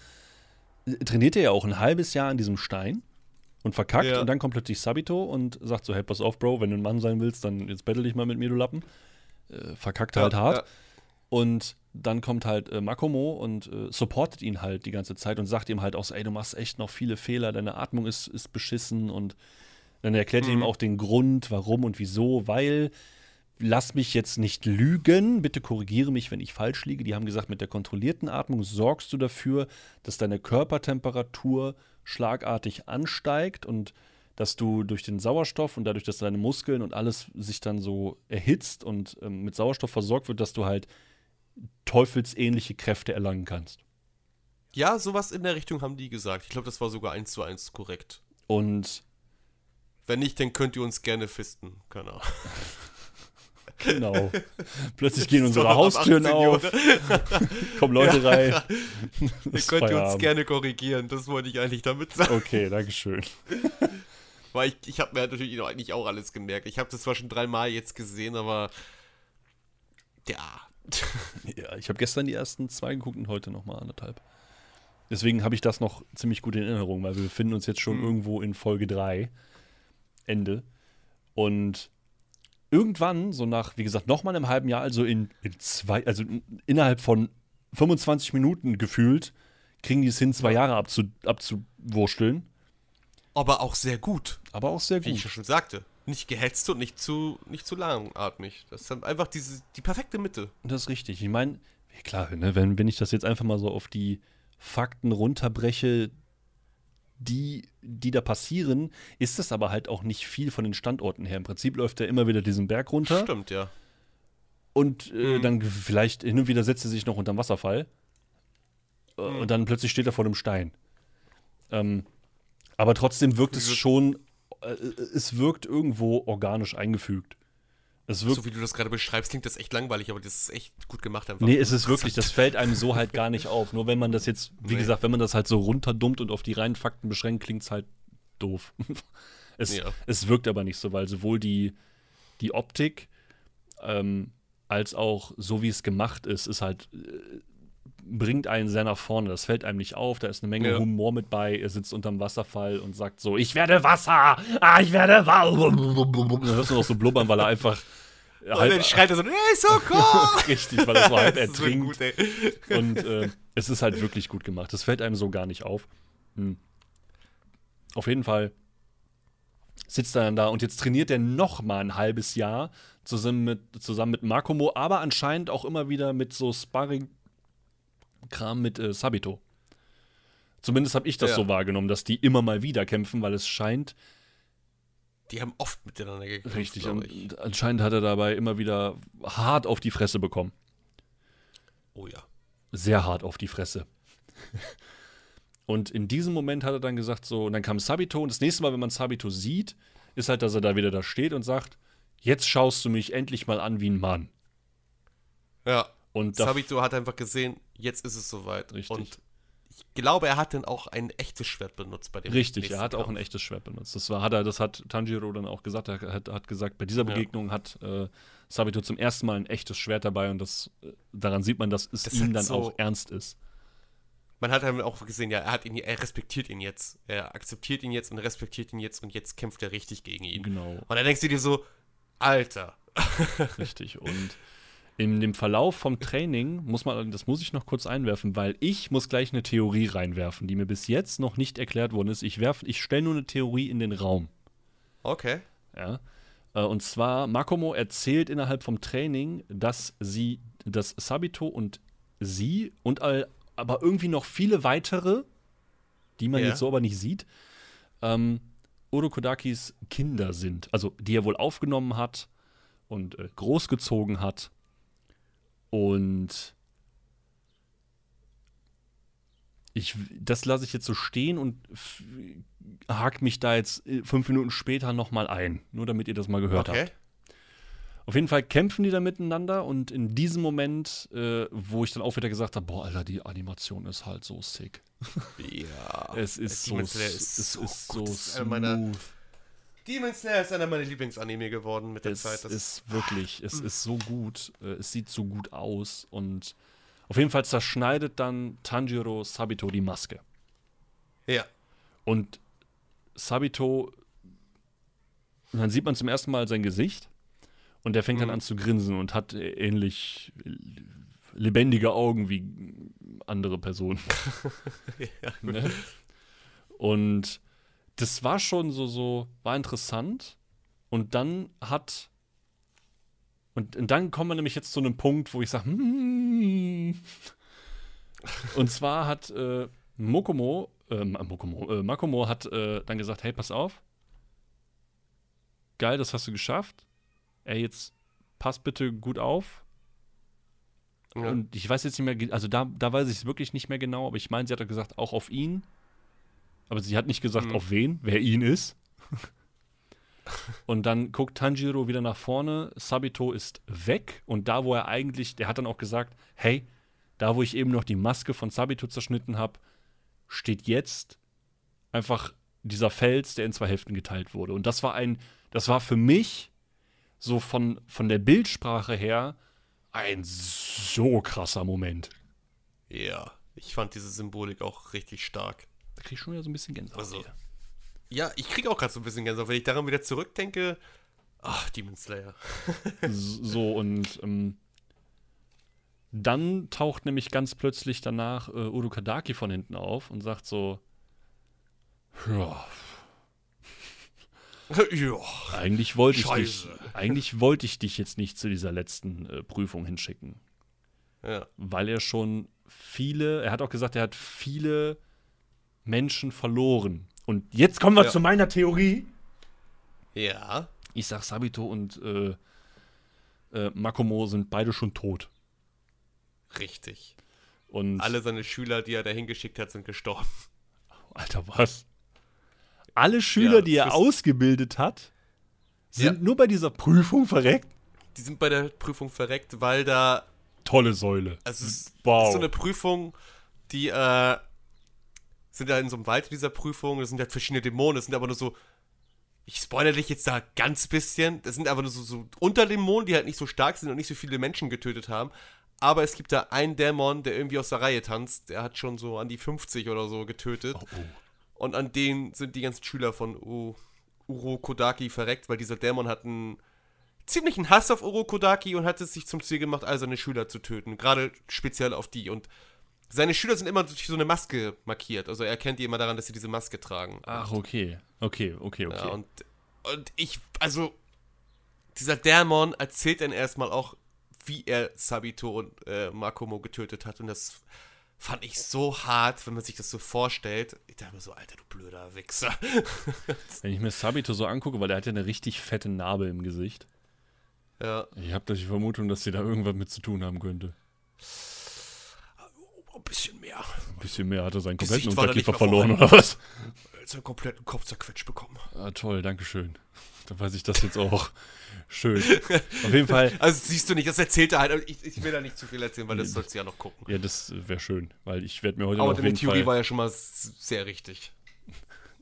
trainiert er ja auch ein halbes Jahr an diesem Stein und verkackt Ja. und dann kommt plötzlich Sabito und sagt so, hey, pass auf, Bro, wenn du ein Mann sein willst, dann jetzt battle dich mal mit mir, du Lappen. Äh, verkackt halt hart. Ja. Und dann kommt halt äh, Makomo und äh, supportet ihn halt die ganze Zeit und sagt ihm halt auch so, ey, du machst echt noch viele Fehler, deine Atmung ist, ist beschissen und dann erklärt er ihm Mhm. auch den Grund, warum und wieso, weil lass mich jetzt nicht lügen, bitte korrigiere mich, wenn ich falsch liege. Die haben gesagt, mit der kontrollierten Atmung sorgst du dafür, dass deine Körpertemperatur schlagartig ansteigt und dass du durch den Sauerstoff und dadurch, dass deine Muskeln und alles sich dann so erhitzt und ähm, mit Sauerstoff versorgt wird, dass du halt teufelsähnliche Kräfte erlangen kannst. Ja, sowas in der Richtung haben die gesagt. Ich glaube, das war sogar eins zu eins korrekt. Und Wenn nicht, dann könnt ihr uns gerne fisten. Keine Ahnung. genau. Plötzlich gehen unsere Haustüren 18 auf, kommen Leute rein. Ihr Ist könnt ihr uns gerne korrigieren. Das wollte ich eigentlich damit sagen. Okay, Dankeschön. Weil ich, ich habe mir halt natürlich eigentlich auch alles gemerkt. Ich habe das zwar schon dreimal jetzt gesehen, aber ja. Ja, ich habe gestern die ersten zwei geguckt und heute nochmal anderthalb. Deswegen habe ich das noch ziemlich gut in Erinnerung, weil wir befinden uns jetzt schon Mhm. irgendwo in Folge 3. Ende. Und irgendwann, so nach, wie gesagt, nochmal einem halben Jahr, also in, in zwei, also in- innerhalb von 25 Minuten gefühlt, kriegen die es hin, zwei Jahre abzu, abzuwursteln. Aber auch sehr gut, Aber auch sehr wie ich gut. ja schon sagte. Nicht gehetzt und nicht zu, nicht zu langatmig. Das ist dann einfach diese, die perfekte Mitte. Das ist richtig. Ich meine, klar, ne, wenn, wenn ich das jetzt einfach mal so auf die Fakten runterbreche, die, die da passieren, ist das aber halt auch nicht viel von den Standorten her. Im Prinzip läuft er immer wieder diesen Berg runter Stimmt, ja. und äh, Mhm. dann vielleicht hin und wieder setzt er sich noch unterm Wasserfall äh, Mhm. und dann plötzlich steht er vor einem Stein. Ähm, aber trotzdem wirkt es schon, äh, es wirkt irgendwo organisch eingefügt. So wie du das gerade beschreibst, klingt das echt langweilig, aber das ist echt gut gemacht einfach. Nee, es ist wirklich, das fällt einem so halt gar nicht auf. Nur wenn man das jetzt, wie Nee. gesagt, wenn man das halt so runterdummt und auf die reinen Fakten beschränkt, klingt es halt doof. es, Ja. es wirkt aber nicht so, weil sowohl die, die Optik ähm, als auch so wie es gemacht ist, ist halt, äh, bringt einen sehr nach vorne. Das fällt einem nicht auf. Da ist eine Menge Ja. Humor mit bei. Er sitzt unterm Wasserfall und sagt so: Ich werde Wasser! Ah, ich werde Wasser! Dann hörst du noch so blubbern, weil er einfach. Und dann schreit er so, ey, so cool! Richtig, weil er so halb so ertrinkt. gut. Und äh, es ist halt wirklich gut gemacht. Das fällt einem so gar nicht auf. Hm. Auf jeden Fall sitzt er dann da und jetzt trainiert er noch mal ein halbes Jahr zusammen mit, zusammen mit Makomo, aber anscheinend auch immer wieder mit so Sparring-Kram mit äh, Sabito. Zumindest habe ich das Ja. so wahrgenommen, dass die immer mal wieder kämpfen, weil es scheint, Die haben oft miteinander gekämpft, richtig, und anscheinend hat er dabei immer wieder hart auf die Fresse bekommen. Oh ja. sehr hart auf die Fresse. Und in diesem Moment hat er dann gesagt, so, und dann kam Sabito, und das nächste Mal, wenn man Sabito sieht, ist halt, dass er da wieder da steht und sagt, jetzt schaust du mich endlich mal an wie ein Mann. Ja. Und Sabito hat einfach gesehen, jetzt ist es soweit. Richtig. Und ich glaube, er hat dann auch ein echtes Schwert benutzt bei dem richtig, er hat auch ein Kampf. echtes Schwert benutzt. Das war, hat er, das hat Tanjiro dann auch gesagt. Er hat, hat gesagt, bei dieser Ja. Begegnung hat äh, Sabito zum ersten Mal ein echtes Schwert dabei und das, äh, daran sieht man, dass es Das ihm dann so- auch ernst ist. Man hat dann auch gesehen, ja, er hat ihn, er respektiert ihn jetzt. Er akzeptiert ihn jetzt und respektiert ihn jetzt und jetzt kämpft er richtig gegen ihn. Genau. Und dann denkst du dir so, Alter. Richtig. Und in dem Verlauf vom Training muss man, das muss ich noch kurz einwerfen, weil ich muss gleich eine Theorie reinwerfen, die mir bis jetzt noch nicht erklärt worden ist. Ich werf, ich stelle nur eine Theorie in den Raum. Okay. Ja. Äh, Und zwar, Makomo erzählt innerhalb vom Training, dass sie, dass Sabito und sie und all, aber irgendwie noch viele weitere, die man Ja. jetzt so aber nicht sieht, ähm, Urokodakis Kinder sind. Also die er wohl aufgenommen hat und äh, großgezogen hat. Und ich, das lasse ich jetzt so stehen und hakt mich da jetzt äh, fünf Minuten später nochmal ein. Nur damit ihr das mal gehört okay. habt. Auf jeden Fall kämpfen die da miteinander und in diesem Moment, äh, wo ich dann auch wieder gesagt habe, boah, Alter, die Animation ist halt so sick. Ja. Es ist so, Demon Slayer es ist so ist so ist einer meiner- smooth. Demon Slayer ist einer meiner Lieblingsanime geworden mit der Es Zeit. Das ist wirklich, es ist so gut, äh, es sieht so gut aus und auf jeden Fall zerschneidet dann Tanjiro Sabito die Maske. ja. Und Sabito, und dann sieht man zum ersten Mal sein Gesicht und der fängt dann Mhm. an zu grinsen und hat äh, ähnlich lebendige Augen wie andere Personen. ja. ne? Und das war schon so, so, war interessant. Und dann hat. Und, und dann kommen wir nämlich jetzt zu einem Punkt, wo ich sage, hmm. Und zwar hat äh, Mokomo, äh, Mokomo, äh, Makomo hat äh, dann gesagt, hey, pass auf. Geil, das hast du geschafft. Ey, jetzt pass bitte gut auf. Ja. Und ich weiß jetzt nicht mehr, also da, da weiß ich es wirklich nicht mehr genau, aber ich meine, sie hat gesagt, auch auf ihn. Aber sie hat nicht gesagt, mhm. auf wen, wer ihn ist. und dann guckt Tanjiro wieder nach vorne, Sabito ist weg und da, wo er eigentlich, der hat dann auch gesagt, hey, da, wo ich eben noch die Maske von Sabito zerschnitten habe, steht jetzt einfach dieser Fels, der in zwei Hälften geteilt wurde. Und das war ein, das war für mich so von, von der Bildsprache her ein so krasser Moment. Ja, ich fand diese Symbolik auch richtig stark. Da krieg ich schon wieder so ein bisschen Gänsehaut. Also, ja, ich krieg auch gerade so ein bisschen Gänsehaut, wenn ich daran wieder zurückdenke. Ach, Demon Slayer. so, und ähm, dann taucht nämlich ganz plötzlich danach äh, Urukadaki von hinten auf und sagt so: Ja, ja. Eigentlich wollte ich dich, eigentlich wollte ich dich jetzt nicht zu dieser letzten äh, Prüfung hinschicken. Ja. Weil er schon viele, er hat auch gesagt, er hat viele Menschen verloren. Und jetzt kommen wir ja. zu meiner Theorie. Ja. Ich sag, Sabito und äh, äh, Makomo sind beide schon tot. Richtig. Und alle seine Schüler, die er dahin geschickt hat, sind gestorben. Alter, was? alle Schüler, ja, die er ausgebildet hat, sind ja. nur bei dieser Prüfung verreckt. Die sind bei der Prüfung verreckt, weil da. Tolle Säule. Also es ist, wow. ist so eine Prüfung, die äh, sind da in so einem Wald dieser Prüfung, das sind halt verschiedene Dämonen, das sind aber nur so. Ich spoilere dich jetzt da ganz bisschen. Das sind aber nur so, so Unterdämonen, die halt nicht so stark sind und nicht so viele Menschen getötet haben. Aber es gibt da einen Dämon, der irgendwie aus der Reihe tanzt. Der hat schon so an die 50 oder so getötet. Oh, oh. Und an denen sind die ganzen Schüler von U Uro Kodaki verreckt, weil dieser Dämon hat einen ziemlichen Hass auf Uro Kodaki und hat es sich zum Ziel gemacht, all seine Schüler zu töten. Gerade speziell auf die. Und seine Schüler sind immer durch so eine Maske markiert. Also er erkennt die immer daran, dass sie diese Maske tragen. Ach, okay. Okay, okay, okay. Ja, und, und ich, also, dieser Dämon erzählt dann erstmal auch, wie er Sabito und äh, Makomo getötet hat. Und das fand ich so hart, wenn man sich das so vorstellt. Ich dachte mir so, Alter, du blöder Wichser. wenn ich mir Sabito so angucke, weil der hat ja eine richtig fette Narbe im Gesicht. Ja. Ich habe die Vermutung, dass sie da irgendwas mit zu tun haben könnte. Ein bisschen mehr. Ein bisschen mehr. Hat er seinen kompletten Unterkiefer verloren, oder was? Seinen kompletten Kopf zerquetscht bekommen. Ah, toll, danke schön. Dann weiß ich das jetzt auch. Schön. Auf jeden Fall. Also siehst du nicht, das erzählt er halt. Ich, ich will da nicht zu viel erzählen, weil das sollst du ja noch gucken. Ja, das wäre schön, weil ich werde mir heute Aber deine Theorie Fall war ja schon mal sehr richtig.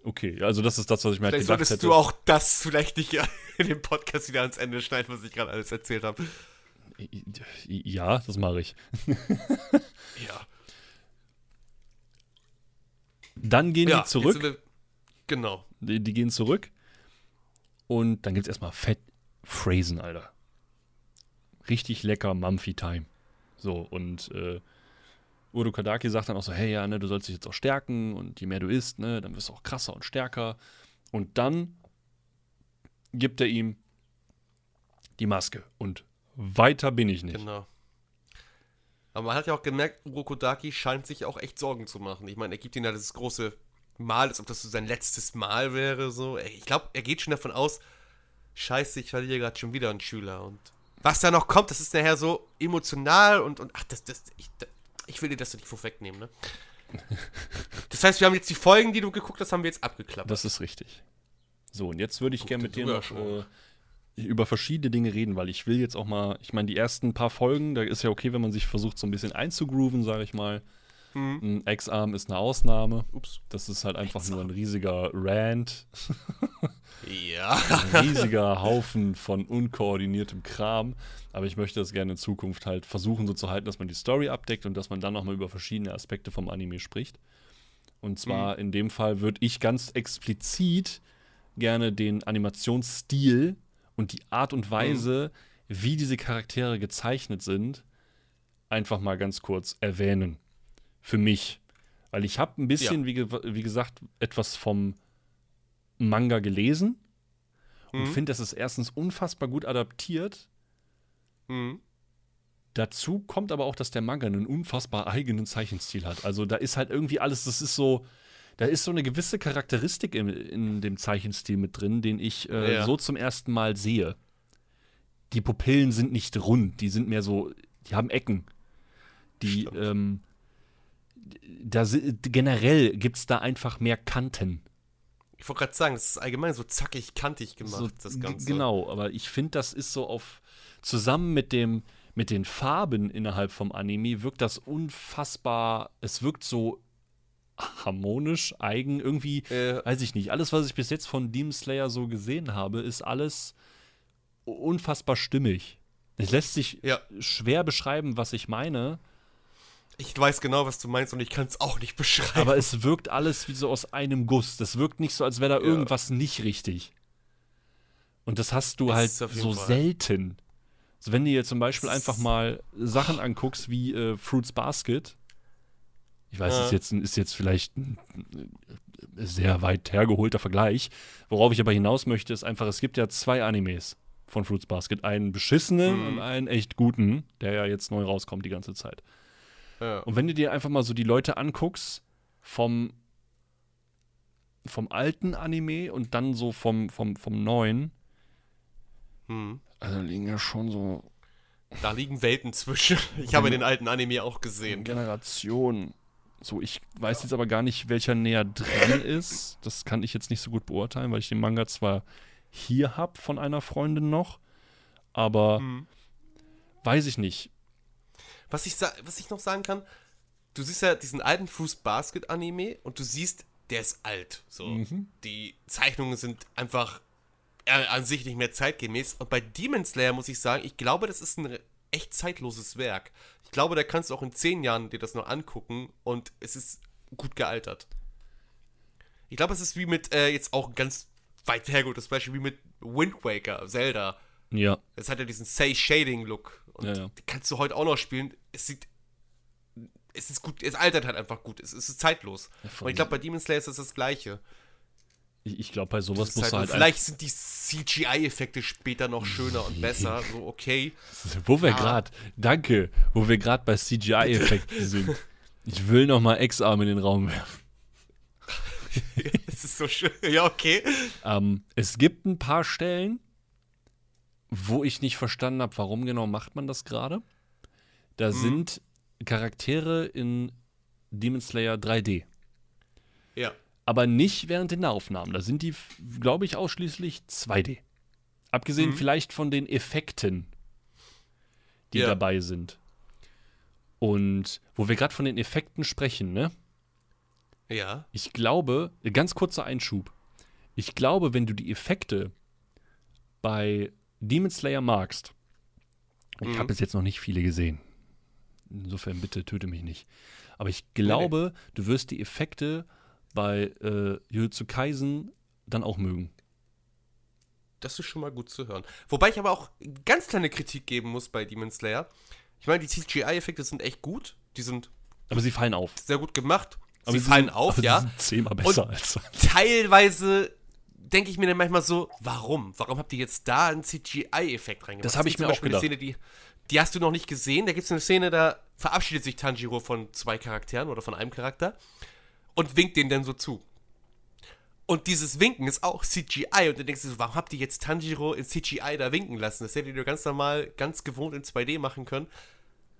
Okay, also das ist das, was ich mir halt gedacht hätte. Du auch das vielleicht nicht in dem Podcast wieder ans Ende schneiden, was ich gerade alles erzählt habe. Ja, das mache ich. ja. Dann gehen ja, die zurück. Wir, genau. Die, die, gehen zurück. Und dann gibt es erstmal Fett Phrasen, Alter. Richtig lecker Mumphy-Time. So, und äh, Udo Kadaki sagt dann auch so, hey, ja, ne, du sollst dich jetzt auch stärken und je mehr du isst, ne, dann wirst du auch krasser und stärker. Und dann gibt er ihm die Maske und weiter bin ich nicht. Genau. Aber man hat ja auch gemerkt, Urokodaki scheint sich auch echt Sorgen zu machen. Ich meine, er gibt ihm ja das große Mal, als ob das so sein letztes Mal wäre. So. Ich glaube, er geht schon davon aus, scheiße, ich verliere gerade schon wieder einen Schüler. Und was da noch kommt, das ist nachher so emotional und, und ach, das, das, ich, ich will dir das nicht vorwegnehmen, ne? Das heißt, wir haben jetzt die Folgen, die du geguckt hast, haben wir jetzt abgeklappt. Das ist richtig. So, und jetzt würde ich gerne mit dir noch äh, über verschiedene Dinge reden, weil ich will jetzt auch mal, ich meine, die ersten paar Folgen, da ist ja okay, wenn man sich versucht, so ein bisschen einzugrooven, sage ich mal. Mhm. Ein X-Arm ist eine Ausnahme. Ups. Das ist halt einfach nur ein riesiger Rant. ja. ein riesiger Haufen von unkoordiniertem Kram. Aber ich möchte das gerne in Zukunft halt versuchen, so zu halten, dass man die Story abdeckt und dass man dann nochmal über verschiedene Aspekte vom Anime spricht. Und zwar mhm. in dem Fall würde ich ganz explizit gerne den Animationsstil und die Art und Weise, mhm. wie diese Charaktere gezeichnet sind, einfach mal ganz kurz erwähnen für mich. Weil ich habe ein bisschen, ja. wie, wie, gesagt, etwas vom Manga gelesen und mhm. finde, das ist erstens unfassbar gut adaptiert. Mhm. Dazu kommt aber auch, dass der Manga einen unfassbar eigenen Zeichenstil hat. Also da ist halt irgendwie alles, das ist so, da ist so eine gewisse Charakteristik in, in dem Zeichenstil mit drin, den ich äh, ja. so zum ersten Mal sehe. Die Pupillen sind nicht rund, die sind mehr so, die haben Ecken. Die, ähm, da, generell gibt es da einfach mehr Kanten. Ich wollte gerade sagen, das ist allgemein so zackig, kantig gemacht, So, das Ganze. Genau, aber ich finde, das ist so auf zusammen mit dem mit den Farben innerhalb vom Anime wirkt das unfassbar. Es wirkt so harmonisch, eigen, irgendwie, Äh, weiß ich nicht. Alles, was ich bis jetzt von Demon Slayer so gesehen habe, ist alles unfassbar stimmig. Es lässt sich ja, schwer beschreiben, was ich meine, ich weiß genau, was du meinst und ich kann es auch nicht beschreiben. aber es wirkt alles wie so aus einem Guss. Das wirkt nicht so, als wäre da Ja. irgendwas nicht richtig. Und das hast du Es halt so Fall. selten. Also wenn du dir zum Beispiel einfach mal Sachen anguckst wie äh, Fruits Basket, ich weiß, Ja. ist, jetzt, ist jetzt vielleicht ein äh, sehr weit hergeholter Vergleich. Worauf ich aber hinaus möchte, ist einfach, es gibt ja zwei Animes von Fruits Basket. Einen beschissenen Mhm. und einen echt guten, der ja jetzt neu rauskommt die ganze Zeit. ja. Und wenn du dir einfach mal so die Leute anguckst vom, vom alten Anime und dann so vom, vom, vom neuen, Hm. also da liegen ja schon so Da liegen Welten zwischen. Ich habe den alten Anime auch gesehen. Generationen. So, ich weiß jetzt aber gar nicht, welcher näher dran ist. Das kann ich jetzt nicht so gut beurteilen, weil ich den Manga zwar hier habe von einer Freundin noch, aber Hm. weiß ich nicht. Was ich, was ich noch sagen kann, du siehst ja diesen alten Fruits Basket Anime und du siehst, der ist alt. So. Mhm. Die Zeichnungen sind einfach äh, an sich nicht mehr zeitgemäß. Und bei Demon Slayer muss ich sagen, ich glaube, das ist ein echt zeitloses Werk. Ich glaube, da kannst du auch in zehn Jahren dir das noch angucken und es ist gut gealtert. Ich glaube, es ist wie mit, äh, jetzt auch ein ganz weit hergeholtes Beispiel, wie mit Wind Waker, Zelda. Ja, Es hat ja diesen Say-Shading-Look. Und Ja, ja. kannst du heute auch noch spielen. Es sieht. Es ist gut, es altert halt einfach gut. Es, ist zeitlos. voll. Und ich glaube, bei Demon Slayer ist das das Gleiche. Ich, ich glaube, bei sowas du halt, halt vielleicht sind die CGI-Effekte später noch schöner und besser. So, okay. Wo wir Ja. gerade, danke, wo wir gerade bei CGI-Effekten sind. Ich will noch mal X-Arm in den Raum werfen. es ist so schön. Ja, okay. Ähm, es gibt ein paar Stellen, wo ich nicht verstanden habe, warum genau macht man das gerade. Da sind Charaktere in Demon Slayer 3D. Ja. Aber nicht während den Aufnahmen. Da sind die, glaube ich, ausschließlich 2D. Abgesehen Mhm. vielleicht von den Effekten, die Ja. dabei sind. Und wo wir gerade von den Effekten sprechen, ne? Ja. Ich glaube, ganz kurzer Einschub. Ich glaube, wenn du die Effekte bei Demon Slayer magst, ich Mhm. habe bis jetzt noch nicht viele gesehen. Insofern bitte töte mich nicht. Aber ich glaube, du wirst die Effekte bei äh, Jujutsu Kaisen dann auch mögen. Das ist schon mal gut zu hören. Wobei ich aber auch ganz kleine Kritik geben muss bei Demon Slayer. Ich meine, die CGI-Effekte sind echt gut. Die sind Aber sie fallen auf. sehr gut gemacht. Aber sie fallen sind, auf, aber ja. Sie sind zehnmal besser als. teilweise denke ich mir dann manchmal so, warum? Warum habt ihr jetzt da einen CGI-Effekt reingemacht? Das hab Es ich mir auch Eine Szene, die, die hast du noch nicht gesehen. Da gibt es eine Szene, da verabschiedet sich Tanjiro von zwei Charakteren oder von einem Charakter und winkt denen dann so zu. Und dieses Winken ist auch CGI. Und dann denkst du so, warum habt ihr jetzt Tanjiro in CGI da winken lassen? Das hättet ihr ganz normal, ganz gewohnt in 2D machen können.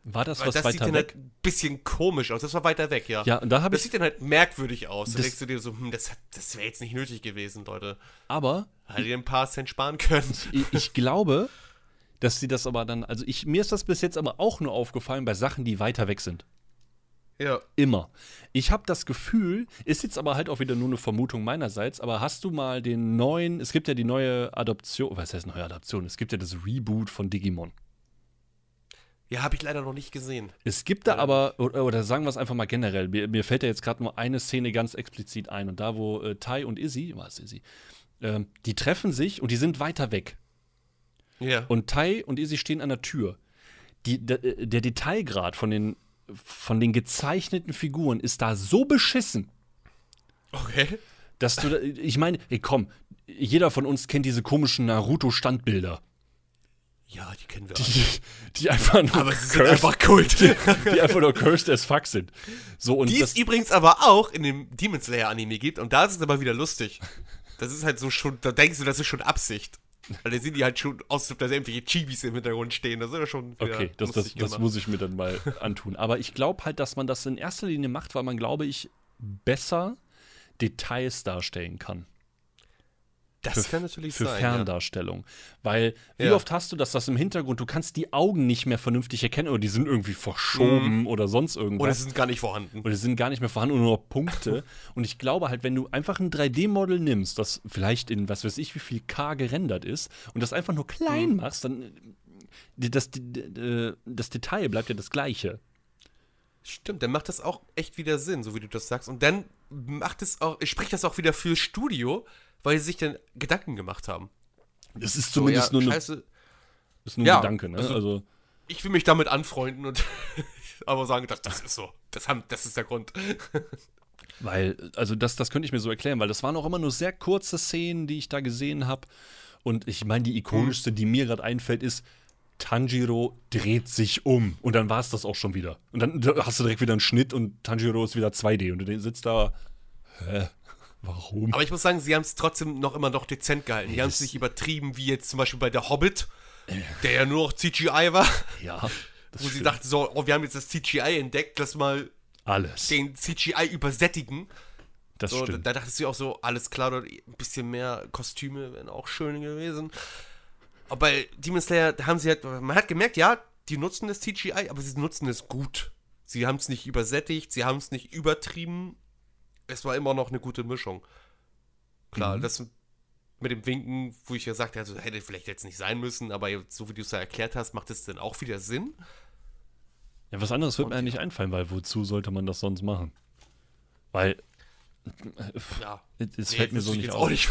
War das Weil was das sieht weiter dann weg? halt ein bisschen komisch aus. Das war weiter weg, ja. Ja, und da habe Das ich. sieht dann halt merkwürdig aus. Da Das- denkst du dir so, hm, das, hat- das wäre jetzt nicht nötig gewesen, Leute. Aber Hättet ihr ein paar Cent sparen können. ich, ich glaube, dass sie das aber dann. Also ich, mir ist das bis jetzt aber auch nur aufgefallen bei Sachen, die weiter weg sind. Ja. Immer. Ich habe das Gefühl, ist jetzt aber halt auch wieder nur eine Vermutung meinerseits, aber hast du mal den neuen, es gibt ja die neue Adoption, was heißt neue Adoption? Es gibt ja das Reboot von Digimon. Ja, habe ich leider noch nicht gesehen. Es gibt da aber, oder, oder sagen wir es einfach mal generell, mir, mir fällt ja jetzt gerade nur eine Szene ganz explizit ein und da, wo äh, Tai und Izzy, was Izzy, ähm, die treffen sich und die sind weiter weg. Ja. Und Tai und Izzy stehen an der Tür. Die, der, der Detailgrad von den, von den gezeichneten Figuren ist da so beschissen, Okay. dass du, ich meine, ey, komm, jeder von uns kennt diese komischen Naruto-Standbilder, Ja, die kennen wir alle. die, die einfach nur Aber sie sind cursed, einfach Kult. die einfach nur cursed as fuck sind. So und die es übrigens aber auch in dem Demon Slayer Anime gibt und da ist es aber wieder lustig. Das ist halt so schon, da denkst du, das ist schon Absicht. Weil da sehen die halt schon aus, da irgendwelche Chibis im Hintergrund stehen. Das ist ja schon. Okay, das, das, das muss ich mir dann mal antun. Aber ich glaube halt, dass man das in erster Linie macht, weil man, glaube ich, besser Details darstellen kann. Das für, kann natürlich für sein. Ferndarstellung. Weil, wie Ja. oft hast du das, dass im Hintergrund, du kannst die Augen nicht mehr vernünftig erkennen oder die sind irgendwie verschoben oder sonst Ja. irgendwas. Oder sind gar nicht vorhanden. oder sind gar nicht mehr vorhanden und nur noch Punkte. und ich glaube halt, wenn du einfach ein 3D-Model nimmst, das vielleicht in was weiß ich wie viel K gerendert ist und das einfach nur klein machst, dann äh, das, das, das Detail bleibt ja das gleiche. Stimmt, dann macht das auch echt wieder Sinn, so wie du das sagst. Und dann macht es auch, spricht das auch wieder für Studio, weil sie sich dann Gedanken gemacht haben. Das ist So, zumindest ja, nur, eine, ist nur ein Ja, Gedanke. Ne? also- Also, ich will mich damit anfreunden und aber sagen, das, das ist so. Das, haben, das ist der Grund. Weil, also das, das könnte ich mir so erklären, weil das waren auch immer nur sehr kurze Szenen, die ich da gesehen habe. Und ich meine, die ikonischste, die mir gerade einfällt, ist, Tanjiro dreht sich um. Und dann war es das auch schon wieder. Und dann hast du direkt wieder einen Schnitt und Tanjiro ist wieder 2D. Und du sitzt da, hä, warum? Aber ich muss sagen, sie haben es trotzdem noch immer noch dezent gehalten. Die haben es nicht übertrieben, wie jetzt zum Beispiel bei der Hobbit, der ja nur noch CGI war, ja, wo sie stimmt. dachten so, oh, wir haben jetzt das CGI entdeckt, lass mal Alles. den CGI übersättigen. Das So, da, stimmt. da dachtest du auch so, alles klar, ein bisschen mehr Kostüme wären auch schön gewesen. Aber bei Demon Slayer haben sie halt, man hat gemerkt, ja, die nutzen das CGI, aber sie nutzen es gut. Sie haben es nicht übersättigt, sie haben es nicht übertrieben. Es war immer noch eine gute Mischung. Klar, Mhm. das mit dem Winken, wo ich ja sagte, also hätte vielleicht jetzt nicht sein müssen, aber so wie du es ja erklärt hast, macht es dann auch wieder Sinn. Ja, was anderes wird mir ja nicht einfallen, weil wozu sollte man das sonst machen? Weil, Ja. es Nee, fällt mir so ich nicht auf. nicht.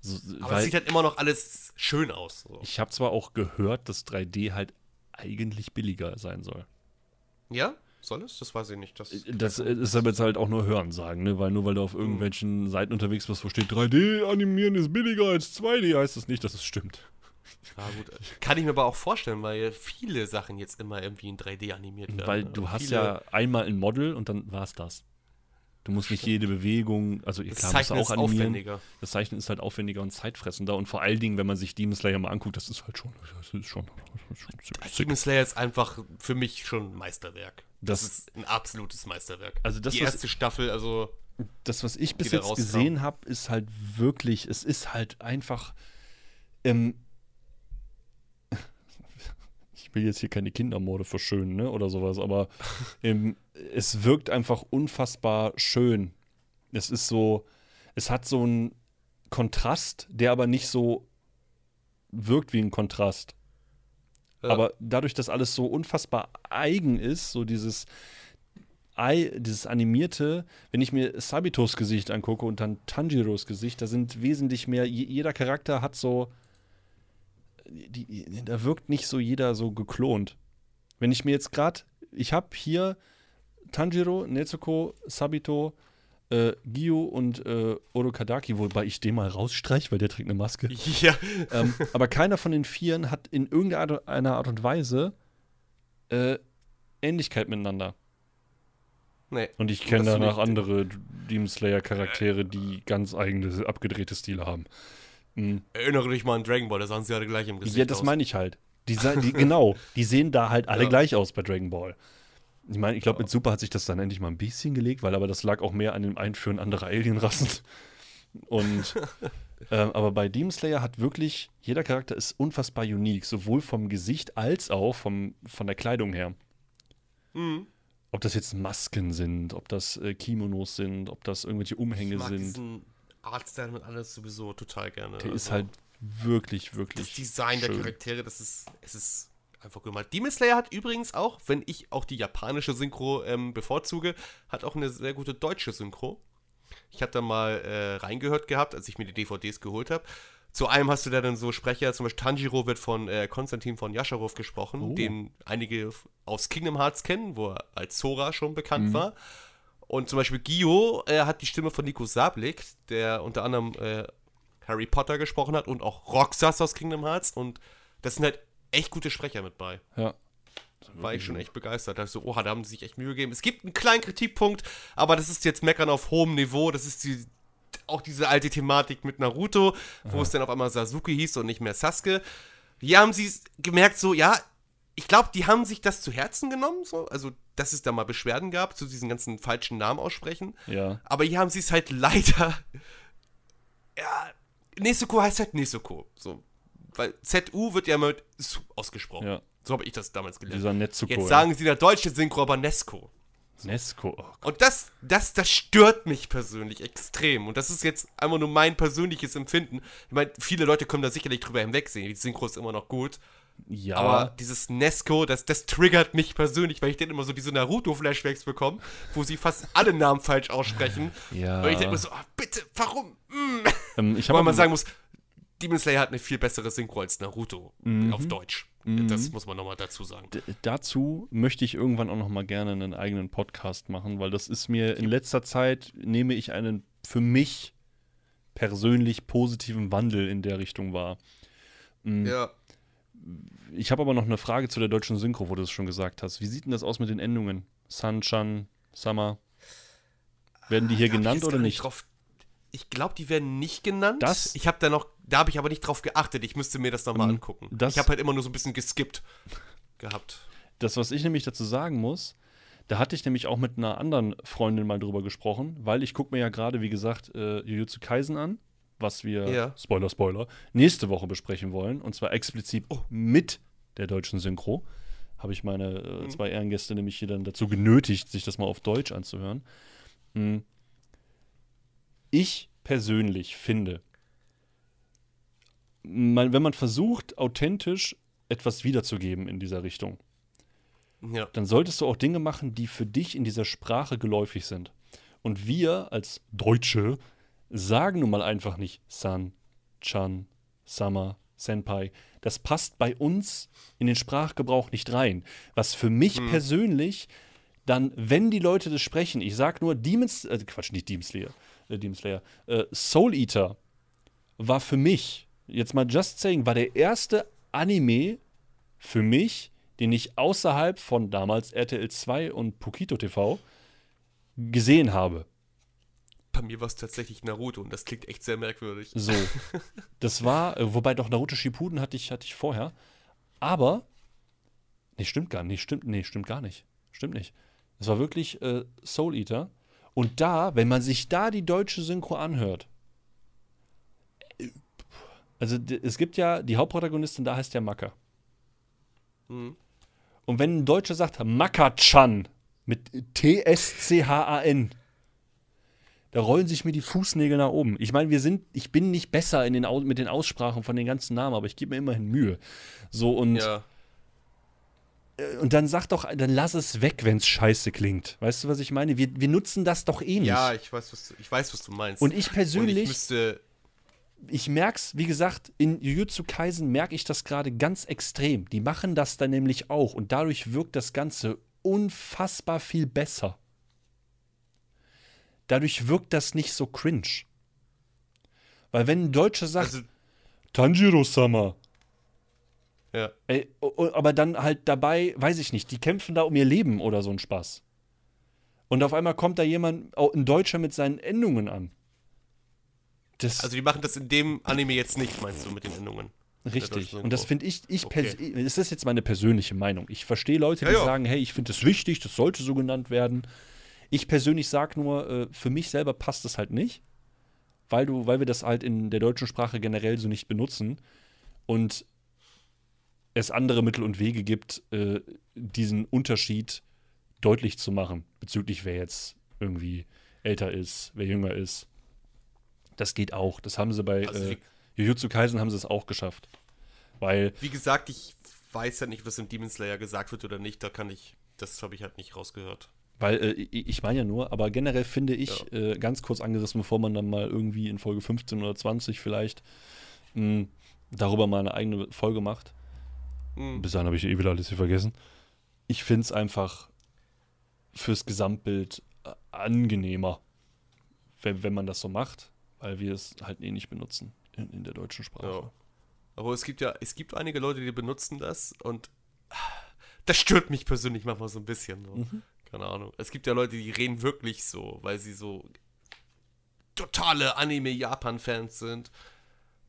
So, Aber weil, es sieht halt immer noch alles schön aus. So. Ich habe zwar auch gehört, dass 3D halt eigentlich billiger sein soll. Ja? Soll es? Das weiß ich nicht. Das Das ist aber jetzt halt auch nur Hören sagen, ne? Weil nur weil du auf irgendwelchen Seiten unterwegs bist, wo steht 3D animieren ist billiger als 2D, heißt das nicht, dass es stimmt. Ja, gut. Kann ich mir aber auch vorstellen, weil viele Sachen jetzt immer irgendwie in 3D animiert werden. Weil du hast viele, ja einmal ein Model und dann war's das. Du musst nicht jede Bewegung, also Das klar, Zeichnen ist auch animieren. aufwendiger. Das Zeichnen ist halt aufwendiger und zeitfressender und vor allen Dingen, wenn man sich Demon Slayer mal anguckt, das ist halt schon, das ist schon, das ist schon. Demon Slayer ist einfach für mich schon ein Meisterwerk. Das, Das- ist ein absolutes Meisterwerk. Also das, Die was- erste Staffel, also das, was ich bis jetzt rauskam. gesehen habe, ist halt wirklich, es ist halt einfach, ähm, ich will jetzt hier keine Kindermorde verschönen, ne, oder sowas, aber ähm, es wirkt einfach unfassbar schön. Es ist so, es hat so einen Kontrast, der aber nicht so wirkt wie ein Kontrast. Ja. Aber dadurch, dass alles so unfassbar eigen ist, so dieses, Ei, dieses animierte, wenn ich mir Sabitos Gesicht angucke und dann Tanjiros Gesicht, da sind wesentlich mehr, je- jeder Charakter hat so, die, da wirkt nicht so jeder so geklont. Wenn ich mir jetzt gerade, ich habe hier Tanjiro, Nezuko, Sabito, äh, Gyu und äh, Orokadaki, wobei ich den mal rausstreich, weil der trägt eine Maske. ja. ähm, aber keiner von den Vieren hat in irgendeiner Art, und Weise äh, Ähnlichkeit miteinander. Nee. Und ich kenne danach andere Demon Slayer-Charaktere, die ganz eigene, abgedrehte Stile haben. Mhm. Erinnere dich mal an Dragon Ball, da sahen sie alle gleich im Gesicht Ja, das aus. meine ich halt. Die, die, genau, die sehen da halt alle Ja. gleich aus bei Dragon Ball. Ich meine, ich glaube, mit Super hat sich das dann endlich mal ein bisschen gelegt, weil aber das lag auch mehr an dem Einführen anderer Alienrassen. Und ähm, aber bei Demon Slayer hat wirklich, jeder Charakter ist unfassbar unique, sowohl vom Gesicht als auch vom, von der Kleidung her. Mhm. Ob das jetzt Masken sind, ob das äh, Kimonos sind, ob das irgendwelche Umhänge sind. diesen Artstyle und alles sowieso total gerne. Der ist Also, halt wirklich, wirklich. Das Design der schön. Charaktere, das ist, es ist einfach gut gemacht. Demon Slayer hat übrigens auch, wenn ich auch die japanische Synchro ähm, bevorzuge, hat auch eine sehr gute deutsche Synchro. Ich da mal äh, reingehört gehabt, als ich mir die DVDs geholt habe. Zu einem hast du da dann so Sprecher, zum Beispiel Tanjiro wird von äh, Konstantin von Jascharow gesprochen, Oh. den einige aus Kingdom Hearts kennen, wo er als Sora schon bekannt Mhm. war. Und zum Beispiel Gio äh, hat die Stimme von Nico Sablik, der unter anderem äh, Harry Potter gesprochen hat und auch Roxas aus Kingdom Hearts. Und das sind halt echt gute Sprecher mit bei. Ja. War ich schon echt begeistert. Da so, oha, da haben sie sich echt Mühe gegeben. Es gibt einen kleinen Kritikpunkt, aber das ist jetzt Meckern auf hohem Niveau. Das ist die auch diese alte Thematik mit Naruto, wo Aha. es dann auf einmal Sasuke hieß und nicht mehr Sasuke. Hier haben sie es gemerkt, so, ja, ich glaube, die haben sich das zu Herzen genommen, so, also, dass es da mal Beschwerden gab zu diesen ganzen falschen Namen aussprechen. Ja. Aber hier haben sie es halt leider. Ja, Nezuko heißt halt Nezuko. So. Weil ZU wird ja immer mit Su ausgesprochen. Ja. So habe ich das damals gelernt. Dieser Netsuko. Jetzt ja. sagen sie in der deutschen Synchro aber Nesco. Nesco. Oh, Und das, das, das stört mich persönlich extrem. Und das ist jetzt einfach nur mein persönliches Empfinden. Ich meine, viele Leute können da sicherlich drüber hinwegsehen. Die Synchro ist immer noch gut. Ja. Aber dieses Nesco, das, das triggert mich persönlich, weil ich dann immer so diese Naruto-Flashbacks bekomme, wo sie fast alle Namen falsch aussprechen. ja. Und ich denke mir so, ah, bitte, warum? Mm. ähm, ich Weil habe man sagen muss, Demon Slayer hat eine viel bessere Synchro als Naruto Mhm. auf Deutsch. Mhm. Das muss man nochmal dazu sagen. D- dazu möchte ich irgendwann auch noch mal gerne einen eigenen Podcast machen, weil das ist mir in letzter Zeit nehme ich einen für mich persönlich positiven Wandel in der Richtung wahr. Mm, Ja. Ich habe aber noch eine Frage zu der deutschen Synchro, wo du es schon gesagt hast. Wie sieht denn das aus mit den Endungen? Sun, Chan, Summer? Werden die hier Da hab ich genannt oder nicht? Drauf, ich glaube, die werden nicht genannt. Das- ich habe da noch, da habe ich aber nicht drauf geachtet. Ich müsste mir das nochmal Ähm, angucken. das- ich habe halt immer nur so ein bisschen geskippt gehabt. Das, was ich nämlich dazu sagen muss, da hatte ich nämlich auch mit einer anderen Freundin mal drüber gesprochen, weil ich gucke mir ja gerade, wie gesagt, äh, Jujutsu Kaisen an, was wir, Ja. Spoiler, Spoiler, nächste Woche besprechen wollen. Und zwar explizit Oh. mit der deutschen Synchro. Habe ich meine äh, Mhm. zwei Ehrengäste nämlich hier dann dazu genötigt, sich das mal auf Deutsch anzuhören. Mm. Ich persönlich finde, man, wenn man versucht, authentisch etwas wiederzugeben in dieser Richtung, Ja. dann solltest du auch Dinge machen, die für dich in dieser Sprache geläufig sind. Und wir als Deutsche sagen nun mal einfach nicht San, Chan, Sama, Senpai. Das passt bei uns in den Sprachgebrauch nicht rein. Was für mich Hm. persönlich dann, wenn die Leute das sprechen, ich sag nur Demons, äh, Quatsch, nicht Demon Slayer, äh, Demon Slayer, äh, Soul Eater war für mich, jetzt mal just saying, war der erste Anime für mich, den ich außerhalb von damals RTL 2 und Pokito TV gesehen habe. Bei mir war es tatsächlich Naruto und das klingt echt sehr merkwürdig. So. Das war, äh, wobei doch Naruto Shippuden hatte ich, hatte ich vorher. Aber, nee, stimmt gar nicht. Stimmt, nee, stimmt gar nicht. Stimmt nicht. Es war wirklich äh, Soul Eater. Und da, wenn man sich da die deutsche Synchro anhört, äh, also es gibt ja, die Hauptprotagonistin da heißt ja Maka. Hm. Und wenn ein Deutscher sagt Maka-chan mit T-S-C-H-A-N, da rollen sich mir die Fußnägel nach oben. Ich meine, wir sind, ich bin nicht besser in den, mit den Aussprachen von den ganzen Namen, aber ich gebe mir immerhin Mühe. So und, Ja. und dann sag doch, dann lass es weg, wenn es scheiße klingt. Weißt du, was ich meine? Wir, wir nutzen das doch eh nicht. Ja, ich weiß, was du, ich weiß, was du meinst. und ich Und persönlich, ich müsste. ich merk's, wie gesagt, in Jujutsu Kaisen merke ich das gerade ganz extrem. Die machen das dann nämlich auch und dadurch wirkt das Ganze unfassbar viel besser. Dadurch wirkt das nicht so cringe. Weil wenn ein Deutscher sagt, Also, Tanjiro-sama, ja. ey, aber dann halt dabei, weiß ich nicht, die kämpfen da um ihr Leben oder so ein Spaß. Und auf einmal kommt da jemand, auch ein Deutscher mit seinen Endungen an. Das, Also, die machen das in dem Anime jetzt nicht, meinst du, mit den Endungen? Richtig. Und das finde ich, ich Okay. das ist jetzt meine persönliche Meinung. Ich verstehe Leute, die Ja, ja. sagen, hey, ich finde das wichtig, das sollte so genannt werden. Ich persönlich sage nur, äh, für mich selber passt das halt nicht, weil du, weil wir das halt in der deutschen Sprache generell so nicht benutzen und es andere Mittel und Wege gibt, äh, diesen Unterschied deutlich zu machen, bezüglich wer jetzt irgendwie älter ist, wer jünger ist. Das geht auch. Das haben sie bei Also, äh, Jujutsu Kaisen haben sie es auch geschafft. Weil, wie gesagt, ich weiß ja nicht, was im Demon Slayer gesagt wird oder nicht. Da kann ich. Das habe ich halt nicht rausgehört. Weil äh, ich meine ja nur, aber generell finde ich, äh, ganz kurz angerissen, bevor man dann mal irgendwie in Folge 15 oder 20 vielleicht mh, darüber mal eine eigene Folge macht. Hm. Bis dahin habe ich eh wieder alles hier vergessen. Ich finde es einfach fürs Gesamtbild äh, angenehmer, wenn, wenn man das so macht, weil wir es halt eh nicht benutzen in, in der deutschen Sprache. Ja. Aber es gibt ja, es gibt einige Leute, die benutzen das und ah, das stört mich persönlich manchmal so ein bisschen. So. Mhm. Keine Ahnung. Es gibt ja Leute, die reden wirklich so, weil sie so totale Anime-Japan-Fans sind.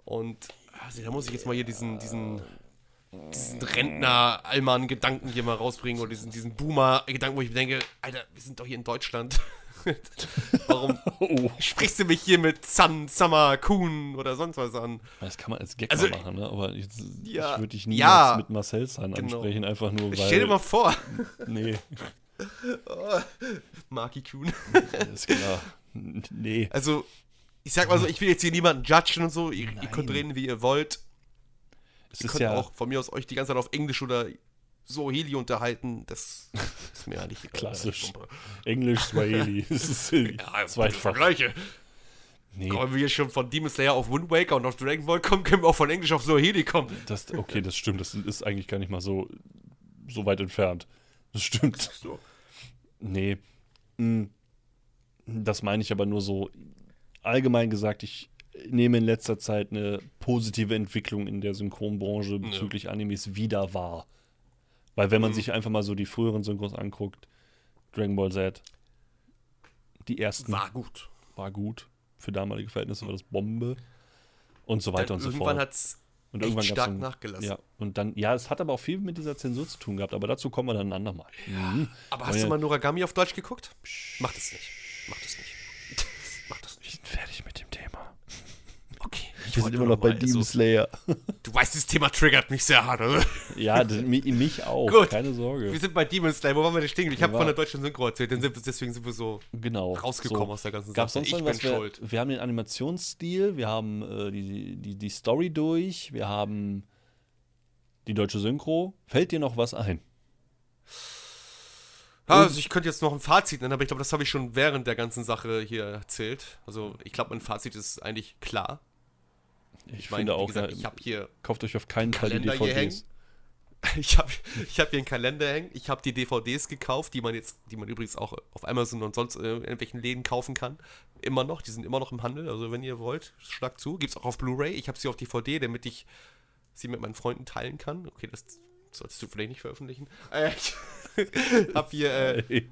Und also, da muss ich jetzt mal hier diesen, diesen, diesen Rentner-Allmann-Gedanken hier mal rausbringen oder diesen, diesen Boomer-Gedanken, wo ich mir denke, Alter, wir sind doch hier in Deutschland. Warum Oh. sprichst du mich hier mit Sun, Summer, Kuhn oder sonst was an? Das kann man als Gag Also, machen, ne? aber ich, ja, ich würde dich niemals ja, mit Marcel San genau. ansprechen, einfach nur weil. Stell dir mal vor, nee, Marky Kuhn. ist klar. Nee. Also, ich sag mal so, ich will jetzt hier niemanden judgen und so. Ihr, ihr könnt reden, wie ihr wollt. Es Ihr ist könnt ja auch von mir aus euch die ganze Zeit auf Englisch oder Swahili unterhalten. Das ist mir eigentlich egal. Klassisch. Englisch, Swahili. Das ist Ja, zweifach. Vergleiche. Nee, Kommen wir hier schon von Demon Slayer auf Wind Waker und auf Dragon Ball kommen, können wir auch von Englisch auf Swahili kommen. das, okay, das stimmt. Das ist eigentlich gar nicht mal so, so weit entfernt. Das stimmt. So. Nee. Mm. Das meine ich aber nur so allgemein gesagt, ich nehme in letzter Zeit eine positive Entwicklung in der Synchronbranche bezüglich Animes wieder wahr. Weil wenn man Mhm. sich einfach mal so die früheren Synchros anguckt, Dragon Ball Z, die ersten War gut. war gut. Für damalige Verhältnisse war das Bombe. Und so weiter Dann und so irgendwann fort. hat es Und irgendwann stark dann- nachgelassen. Ja, und dann, ja, es hat aber auch viel mit dieser Zensur zu tun gehabt, aber dazu kommen wir dann ein andermal. Mhm. Aber hast ja. du mal Noragami auf Deutsch geguckt? Mach das nicht. Mach das nicht. Mach das nicht. Ich bin fertig mit dem Thema. Okay. Ich Wir sind immer noch bei Demon also, Slayer. Weißt, das Thema triggert mich sehr hart. Also. Ja, das, mi- mich auch, Gut. keine Sorge. Wir sind bei Demon Slayer. Wo waren wir denn stehen? Ich habe von der deutschen Synchro erzählt. Deswegen sind wir so Genau. rausgekommen so. aus der ganzen Sache. sonst ich irgendwas? bin Wir, schuld. wir haben den Animationsstil, wir haben äh, die, die, die Story durch, wir haben die deutsche Synchro. Fällt dir noch was ein? Also ich könnte jetzt noch ein Fazit nennen, aber ich glaube, das habe ich schon während der ganzen Sache hier erzählt. Also ich glaube, mein Fazit ist eigentlich klar. Ich, Ich meine, finde auch, gesagt, ich habe hier kauft euch auf keinen Fall die Kalender DVDs. Ich habe ich hab hier einen Kalender hängen. Ich habe die DVDs gekauft, die man jetzt, die man übrigens auch auf Amazon und sonst äh, in irgendwelchen Läden kaufen kann. Immer noch, die sind immer noch im Handel. Also wenn ihr wollt, schlagt zu. Gibt's auch auf Blu-ray. Ich habe sie auf DVD, damit ich sie mit meinen Freunden teilen kann. Okay, das solltest du vielleicht nicht veröffentlichen. Äh, ich habe hier, äh,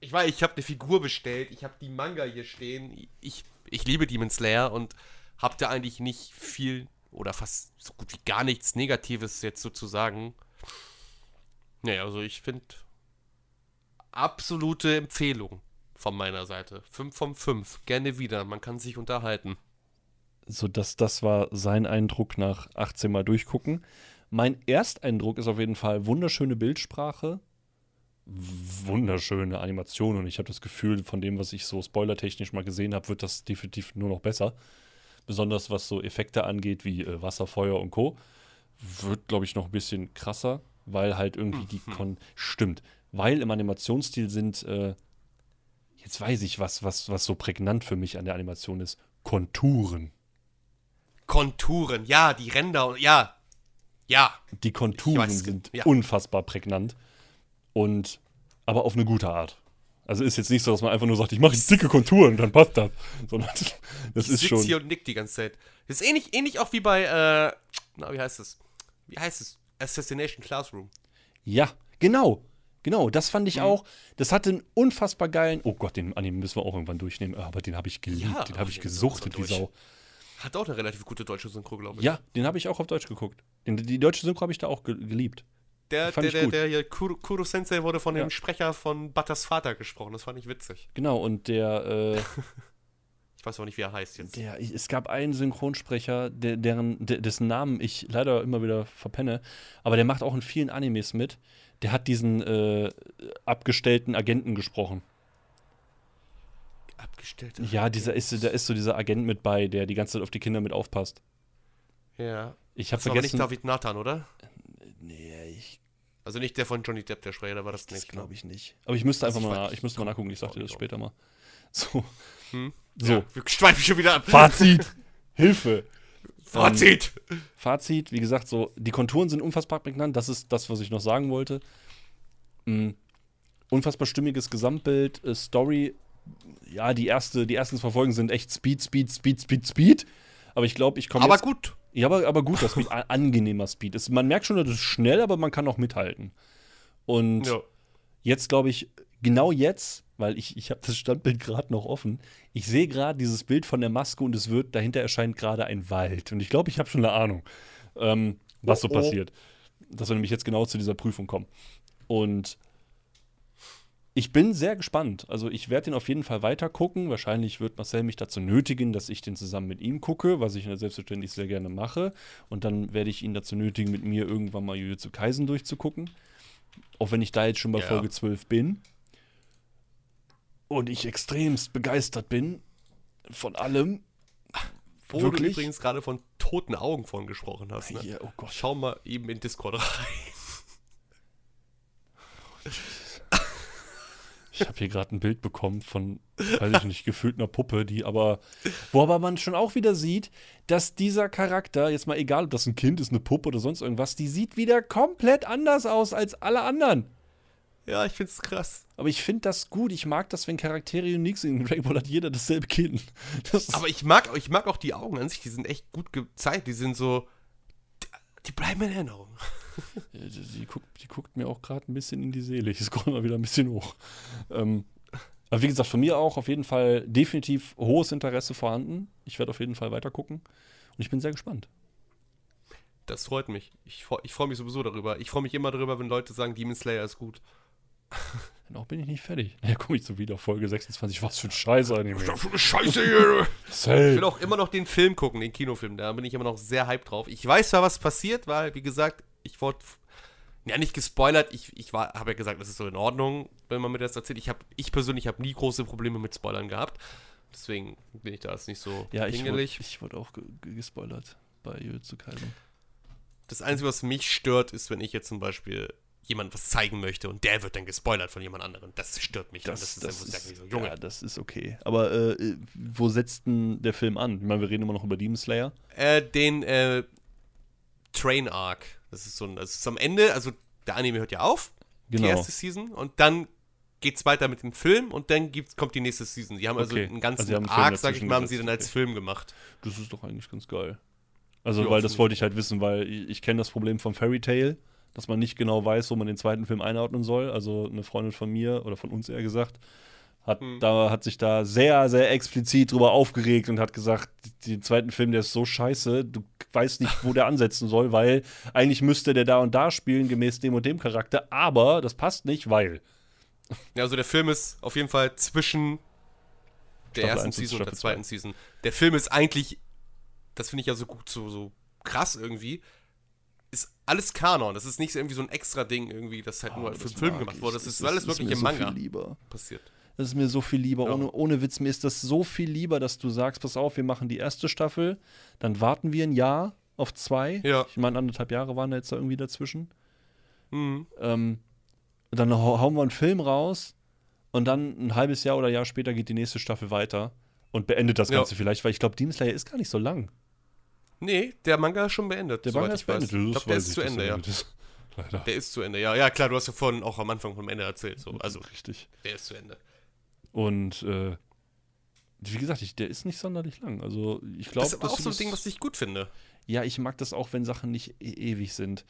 ich weiß, ich habe eine Figur bestellt. Ich habe die Manga hier stehen. Ich, ich liebe Demon Slayer und habe da eigentlich nicht viel oder fast so gut wie gar nichts Negatives jetzt sozusagen. Naja, also ich finde absolute Empfehlung von meiner Seite. 5 von 5. Gerne wieder. Man kann sich unterhalten. So, das, das war sein Eindruck nach 18 Mal durchgucken. Mein Ersteindruck ist auf jeden Fall wunderschöne Bildsprache, wunderschöne Animation und ich habe das Gefühl, von dem, was ich so spoilertechnisch mal gesehen habe, wird das definitiv nur noch besser. Besonders was so Effekte angeht, wie äh, Wasser, Feuer und Co. Wird, glaube ich, noch ein bisschen krasser, weil halt irgendwie die Kon stimmt. Weil im Animationsstil sind, äh, jetzt weiß ich, was, was, was so prägnant für mich an der Animation ist, Konturen. Konturen, ja, die Ränder, und ja. Ja. Die Konturen weiß, sind ja. unfassbar prägnant. Und aber auf eine gute Art. Also ist jetzt nicht so, dass man einfach nur sagt, ich mache jetzt dicke Konturen und dann passt das. Sondern das Ich ist schon. hier und nick die ganze Zeit. Das ist ähnlich, ähnlich auch wie bei, äh, na, wie heißt es? Wie heißt es? Assassination Classroom. Ja, genau. Genau, das fand Mhm. ich auch. Das hatte einen unfassbar geilen. Oh Gott, den Anime müssen wir auch irgendwann durchnehmen. Aber den habe ich geliebt. Ja, den habe ich müssen wir gesuchtet durch. Sau. Hat auch eine relativ gute deutsche Synchro, glaube ich. Ja, den habe ich auch auf Deutsch geguckt. Den, die deutsche Synchro habe ich da auch ge geliebt. Der, der, der, der hier, Kuro, Kuro Sensei wurde von Ja. dem Sprecher von Butters Vater gesprochen. Das fand ich witzig. Genau, und der, äh, Ich weiß auch nicht, wie er heißt jetzt. Der, es gab einen Synchronsprecher, der, deren, der, dessen Namen ich leider immer wieder verpenne, aber der macht auch in vielen Animes mit. Der hat diesen äh, abgestellten Agenten gesprochen. Abgestellt. Ja, dieser ist, da ist so dieser Agent mit bei, der die ganze Zeit auf die Kinder mit aufpasst. Ja. Ich habe war aber nicht vergessen. David Nathan, oder? Nee, ich, Also nicht der von Johnny Depp, der Sprecher, da war das das nicht. glaube ich nicht. Aber ich müsste Also einfach ich mal, ich müsste mal nachgucken. Ich sag dir das auch später mal. So, Hm? so. Ja, wir schweifen schon wieder ab. Fazit. Hilfe. Fazit. Fazit, wie gesagt, so, die Konturen sind unfassbar prägnant. Das ist das, was ich noch sagen wollte. Mm, unfassbar stimmiges Gesamtbild, äh, Story. Ja, die, erste, die ersten zwei Folgen sind echt Speed, Speed, Speed, Speed, Speed. Aber ich glaube, ich komme Aber jetzt. gut. Ja, aber, aber guter Speed, a- angenehmer Speed. Es, man merkt schon, das ist schnell, aber man kann auch mithalten. Und Ja. jetzt, glaube ich, genau jetzt, weil ich, ich habe das Standbild gerade noch offen, ich sehe gerade dieses Bild von der Maske und es wird, dahinter erscheint gerade ein Wald. Und ich glaube, ich habe schon eine Ahnung, ähm, was so Oh, oh. passiert. Dass wir nämlich jetzt genau zu dieser Prüfung kommen. Und ich bin sehr gespannt. Also ich werde den auf jeden Fall weiter gucken. Wahrscheinlich wird Marcel mich dazu nötigen, dass ich den zusammen mit ihm gucke, was ich selbstverständlich sehr gerne mache. Und dann werde ich ihn dazu nötigen, mit mir irgendwann mal Jujutsu Kaisen durchzugucken. Auch wenn ich da jetzt schon bei Ja. Folge 12 bin. Und ich extremst begeistert bin von allem. Wo du Wirklich? übrigens gerade von toten Augen von gesprochen hast. Ne? Ja, oh Gott. Schau mal eben in Discord rein. Ich habe hier gerade ein Bild bekommen von, weiß ich nicht, gefühlt einer Puppe, die aber, wo aber man schon auch wieder sieht, dass dieser Charakter, jetzt mal egal, ob das ein Kind ist, eine Puppe oder sonst irgendwas, die sieht wieder komplett anders aus als alle anderen. Ja, ich find's krass. Aber ich finde das gut. Ich mag das, wenn Charaktere unique sind. In Dragon Ball hat jeder dasselbe Kinn. Das Aber ich mag, ich mag auch die Augen an sich, die sind echt gut gezeigt. Die sind so. Die, die bleiben in Erinnerung. die, guckt, die guckt mir auch gerade ein bisschen in die Seele. Ich scroll mal wieder ein bisschen hoch. Ähm, aber wie gesagt, von mir auch auf jeden Fall definitiv hohes Interesse vorhanden. Ich werde auf jeden Fall weiter gucken. Und ich bin sehr gespannt. Das freut mich. Ich, ich freue mich sowieso darüber. Ich freue mich immer darüber, wenn Leute sagen, Demon Slayer ist gut. Noch bin ich nicht fertig. Ja, komme ich so wieder. Folge 26. Was für ein Scheiß-Anime. für eine Scheiße hier. Ich will auch immer noch den Film gucken, den Kinofilm. Da bin ich immer noch sehr hyped drauf. Ich weiß zwar, was passiert, weil, wie gesagt, ich wurde ja nicht gespoilert. Ich, ich habe ja gesagt, das ist so in Ordnung, wenn man mir das erzählt. Ich, hab, ich persönlich habe nie große Probleme mit Spoilern gehabt. Deswegen bin ich da jetzt nicht so Ja, ich wurde, pingelig. ich wurde auch ge ge- gespoilert bei Jujutsu Kaisen. Das Einzige, was mich stört, ist, wenn ich jetzt zum Beispiel jemand was zeigen möchte und der wird dann gespoilert von jemand anderem. Das stört mich. und das ist einfach sag ich so, Junge. ja, das ist okay. Aber äh, wo setzt denn der Film an? Ich meine, wir reden immer noch über Demon Slayer. Äh, den äh, Train Arc. Das ist so ein, ist am Ende, also der Anime hört ja auf, Genau. die erste Season, und dann geht's weiter mit dem Film und dann gibt's, kommt die nächste Season. Die haben also Okay. einen ganzen Also Arc, sag ich mal, haben sie dann als okay. Film gemacht. Das ist doch eigentlich ganz geil. Also, Ja, weil das wollte ich halt wissen, weil ich, ich kenne das Problem vom Fairy Tale, dass man nicht genau weiß, wo man den zweiten Film einordnen soll. Also eine Freundin von mir oder von uns eher gesagt, hat Hm. da hat sich da sehr sehr explizit drüber aufgeregt und hat gesagt, den zweiten Film, der ist so scheiße, du weißt nicht, wo der ansetzen soll, weil eigentlich müsste der da und da spielen gemäß dem und dem Charakter, aber das passt nicht, weil Ja, also der Film ist auf jeden Fall zwischen der Staffel ersten Season und der zweiten Season. Der Film ist eigentlich, das finde ich ja so gut, so, so krass irgendwie, ist alles Kanon. Das ist nicht so irgendwie so ein extra Ding irgendwie, das halt nur Oh, für das den Film gemacht ich. wurde. Das ist Das alles wirklich mir im so Manga lieber. passiert. Das ist mir so viel lieber. Ja. Ohne, ohne Witz, mir ist das so viel lieber, dass du sagst, pass auf, wir machen die erste Staffel, dann warten wir ein Jahr auf zwei. Ja. Ich meine, anderthalb Jahre waren da jetzt da irgendwie dazwischen. Mhm. Ähm, dann hau- hauen wir einen Film raus und dann ein halbes Jahr oder Jahr später geht die nächste Staffel weiter und beendet das Ja. Ganze vielleicht, weil ich glaube, Demon Slayer ist gar nicht so lang. Nee, der Manga ist schon beendet. Der Manga ich ist beendet. Ich Das glaube, der ist ich, zu Ende, ja. ist. Der ist zu Ende, ja. Ja, klar, du hast ja vorhin auch am Anfang vom Ende erzählt. So. Also, Richtig. der ist zu Ende. Und äh, wie gesagt, ich, der ist nicht sonderlich lang. Also ich glaube, Das ist aber auch so ein Ding, was ich gut finde. Ja, ich mag das auch, wenn Sachen nicht e ewig sind.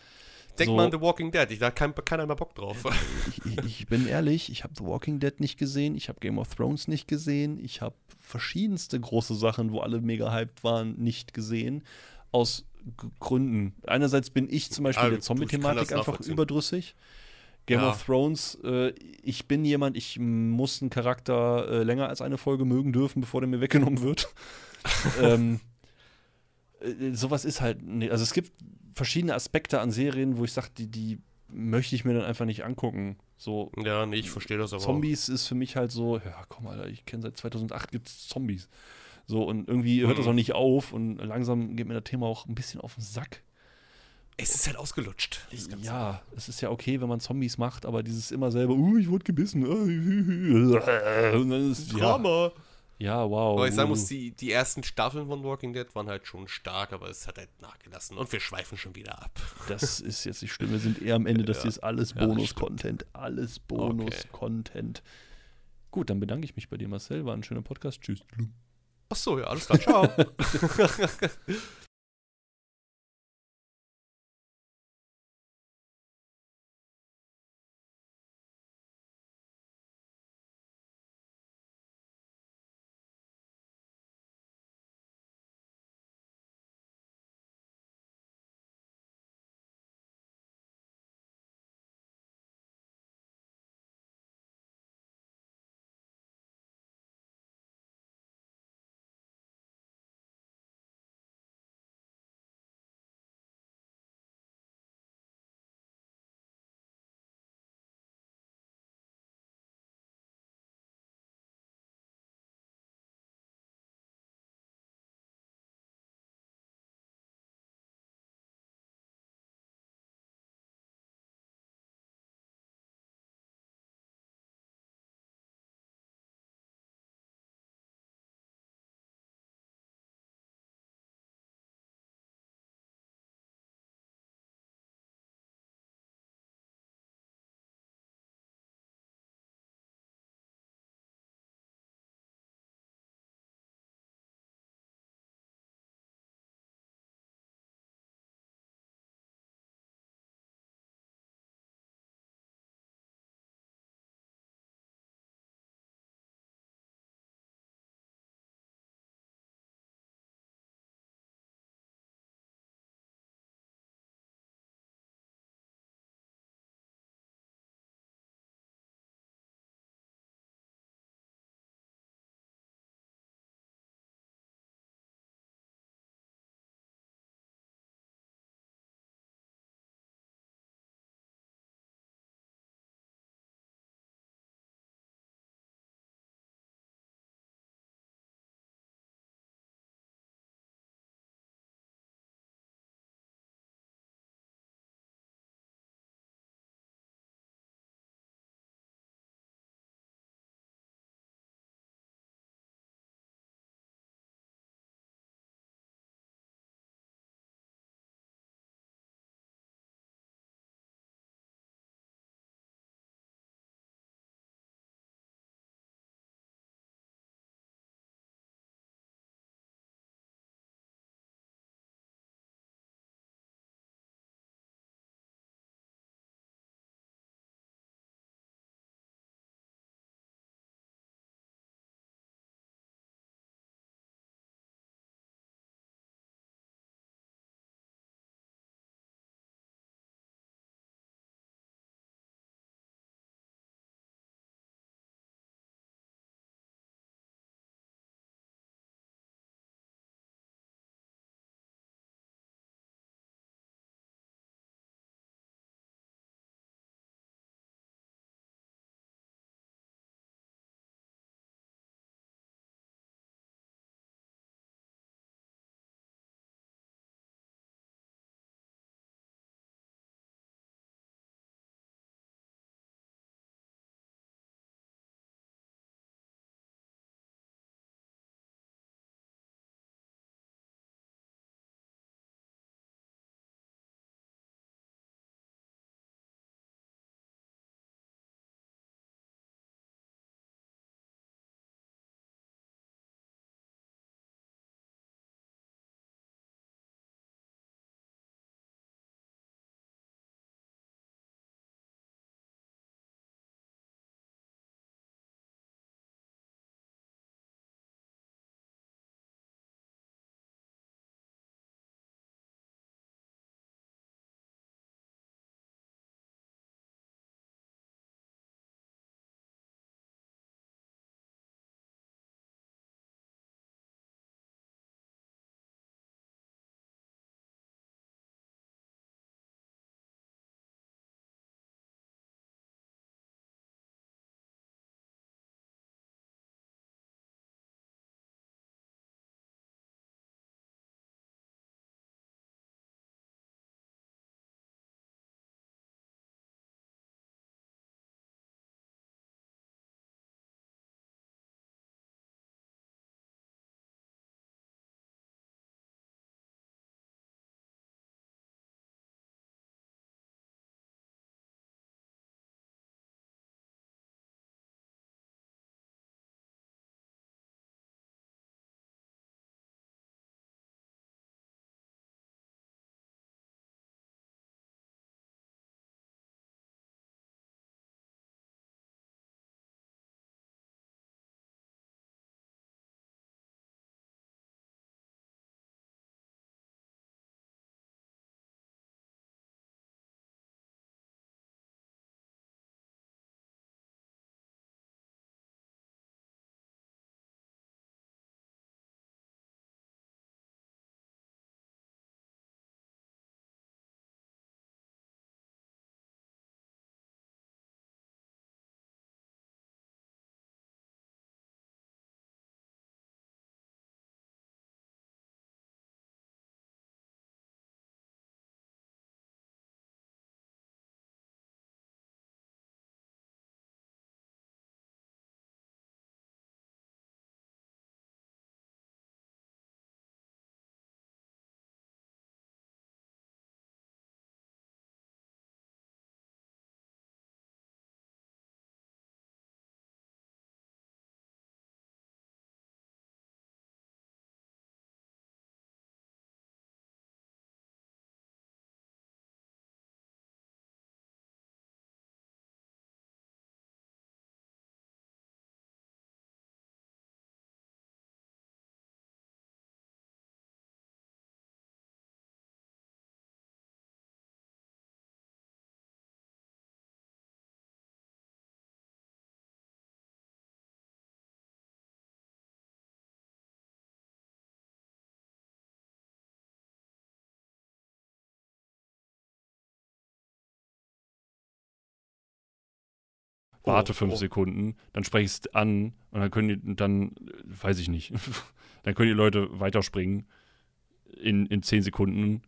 Denk So- mal an The Walking Dead. Ich, da hat kein, keiner mehr Bock drauf. Ich, ich, ich bin ehrlich, ich habe The Walking Dead nicht gesehen, ich habe Game of Thrones nicht gesehen, ich habe verschiedenste große Sachen, wo alle mega hyped waren, nicht gesehen. Aus Gründen. Einerseits bin ich zum Beispiel Ah, der Zombie-Thematik einfach überdrüssig. Game Ja. of Thrones, äh, ich bin jemand, ich muss einen Charakter äh, länger als eine Folge mögen dürfen, bevor der mir weggenommen wird. ähm, äh, sowas ist halt, nee, also es gibt verschiedene Aspekte an Serien, wo ich sage, die, die möchte ich mir dann einfach nicht angucken. So, ja, nee, ich verstehe das aber Zombies ist für mich halt so, ja, komm, Alter, ich kenne seit 2008 gibt es Zombies. So, und irgendwie hört das Mhm. auch nicht auf und langsam geht mir das Thema auch ein bisschen auf den Sack. Es ist halt ausgelutscht. das Ganze. Ja, es ist ja okay, wenn man Zombies macht, aber dieses immer selber, uh, ich wurde gebissen. Und dann ist, ja, Drama. ja, wow. Aber ich sagen uh. muss, die, die ersten Staffeln von Walking Dead waren halt schon stark, aber es hat halt nachgelassen. Und wir schweifen schon wieder ab. Das ist jetzt nicht schlimm. Wir sind eher am Ende, das Ja. hier ist alles Ja, Bonus-Content. Alles Bonus-Content. Gut, dann bedanke ich mich bei dir, Marcel. War ein schöner Podcast. Tschüss. Ach so, ja, alles klar. Ciao. warte Oh, fünf oh. Sekunden, dann spreche ich es an und dann können die, dann, weiß ich nicht, dann können die Leute weiterspringen in, in zehn Sekunden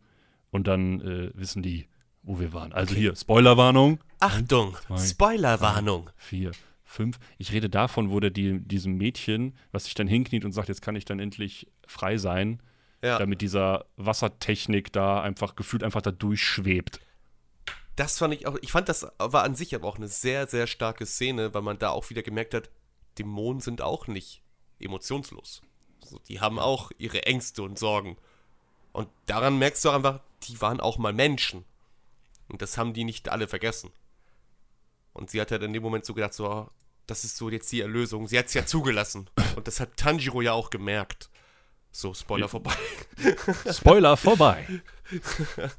und dann äh, wissen die, wo wir waren. Also hier, Spoilerwarnung. Achtung, Spoilerwarnung. vier, fünf. Ich rede davon, wo der die, diesem Mädchen, was sich dann hinkniet und sagt, jetzt kann ich dann endlich frei sein, Ja, damit dieser Wassertechnik da einfach gefühlt einfach da durchschwebt. Das fand ich auch, ich fand das war an sich aber auch eine sehr, sehr starke Szene, weil man da auch wieder gemerkt hat, Dämonen sind auch nicht emotionslos. Also, die haben auch ihre Ängste und Sorgen. Und daran merkst du auch einfach, die waren auch mal Menschen. Und das haben die nicht alle vergessen. Und sie hat halt in dem Moment so gedacht, so, oh, das ist so jetzt die Erlösung. Sie hat es ja zugelassen. Und das hat Tanjiro ja auch gemerkt. So, Spoiler vorbei. Spoiler vorbei.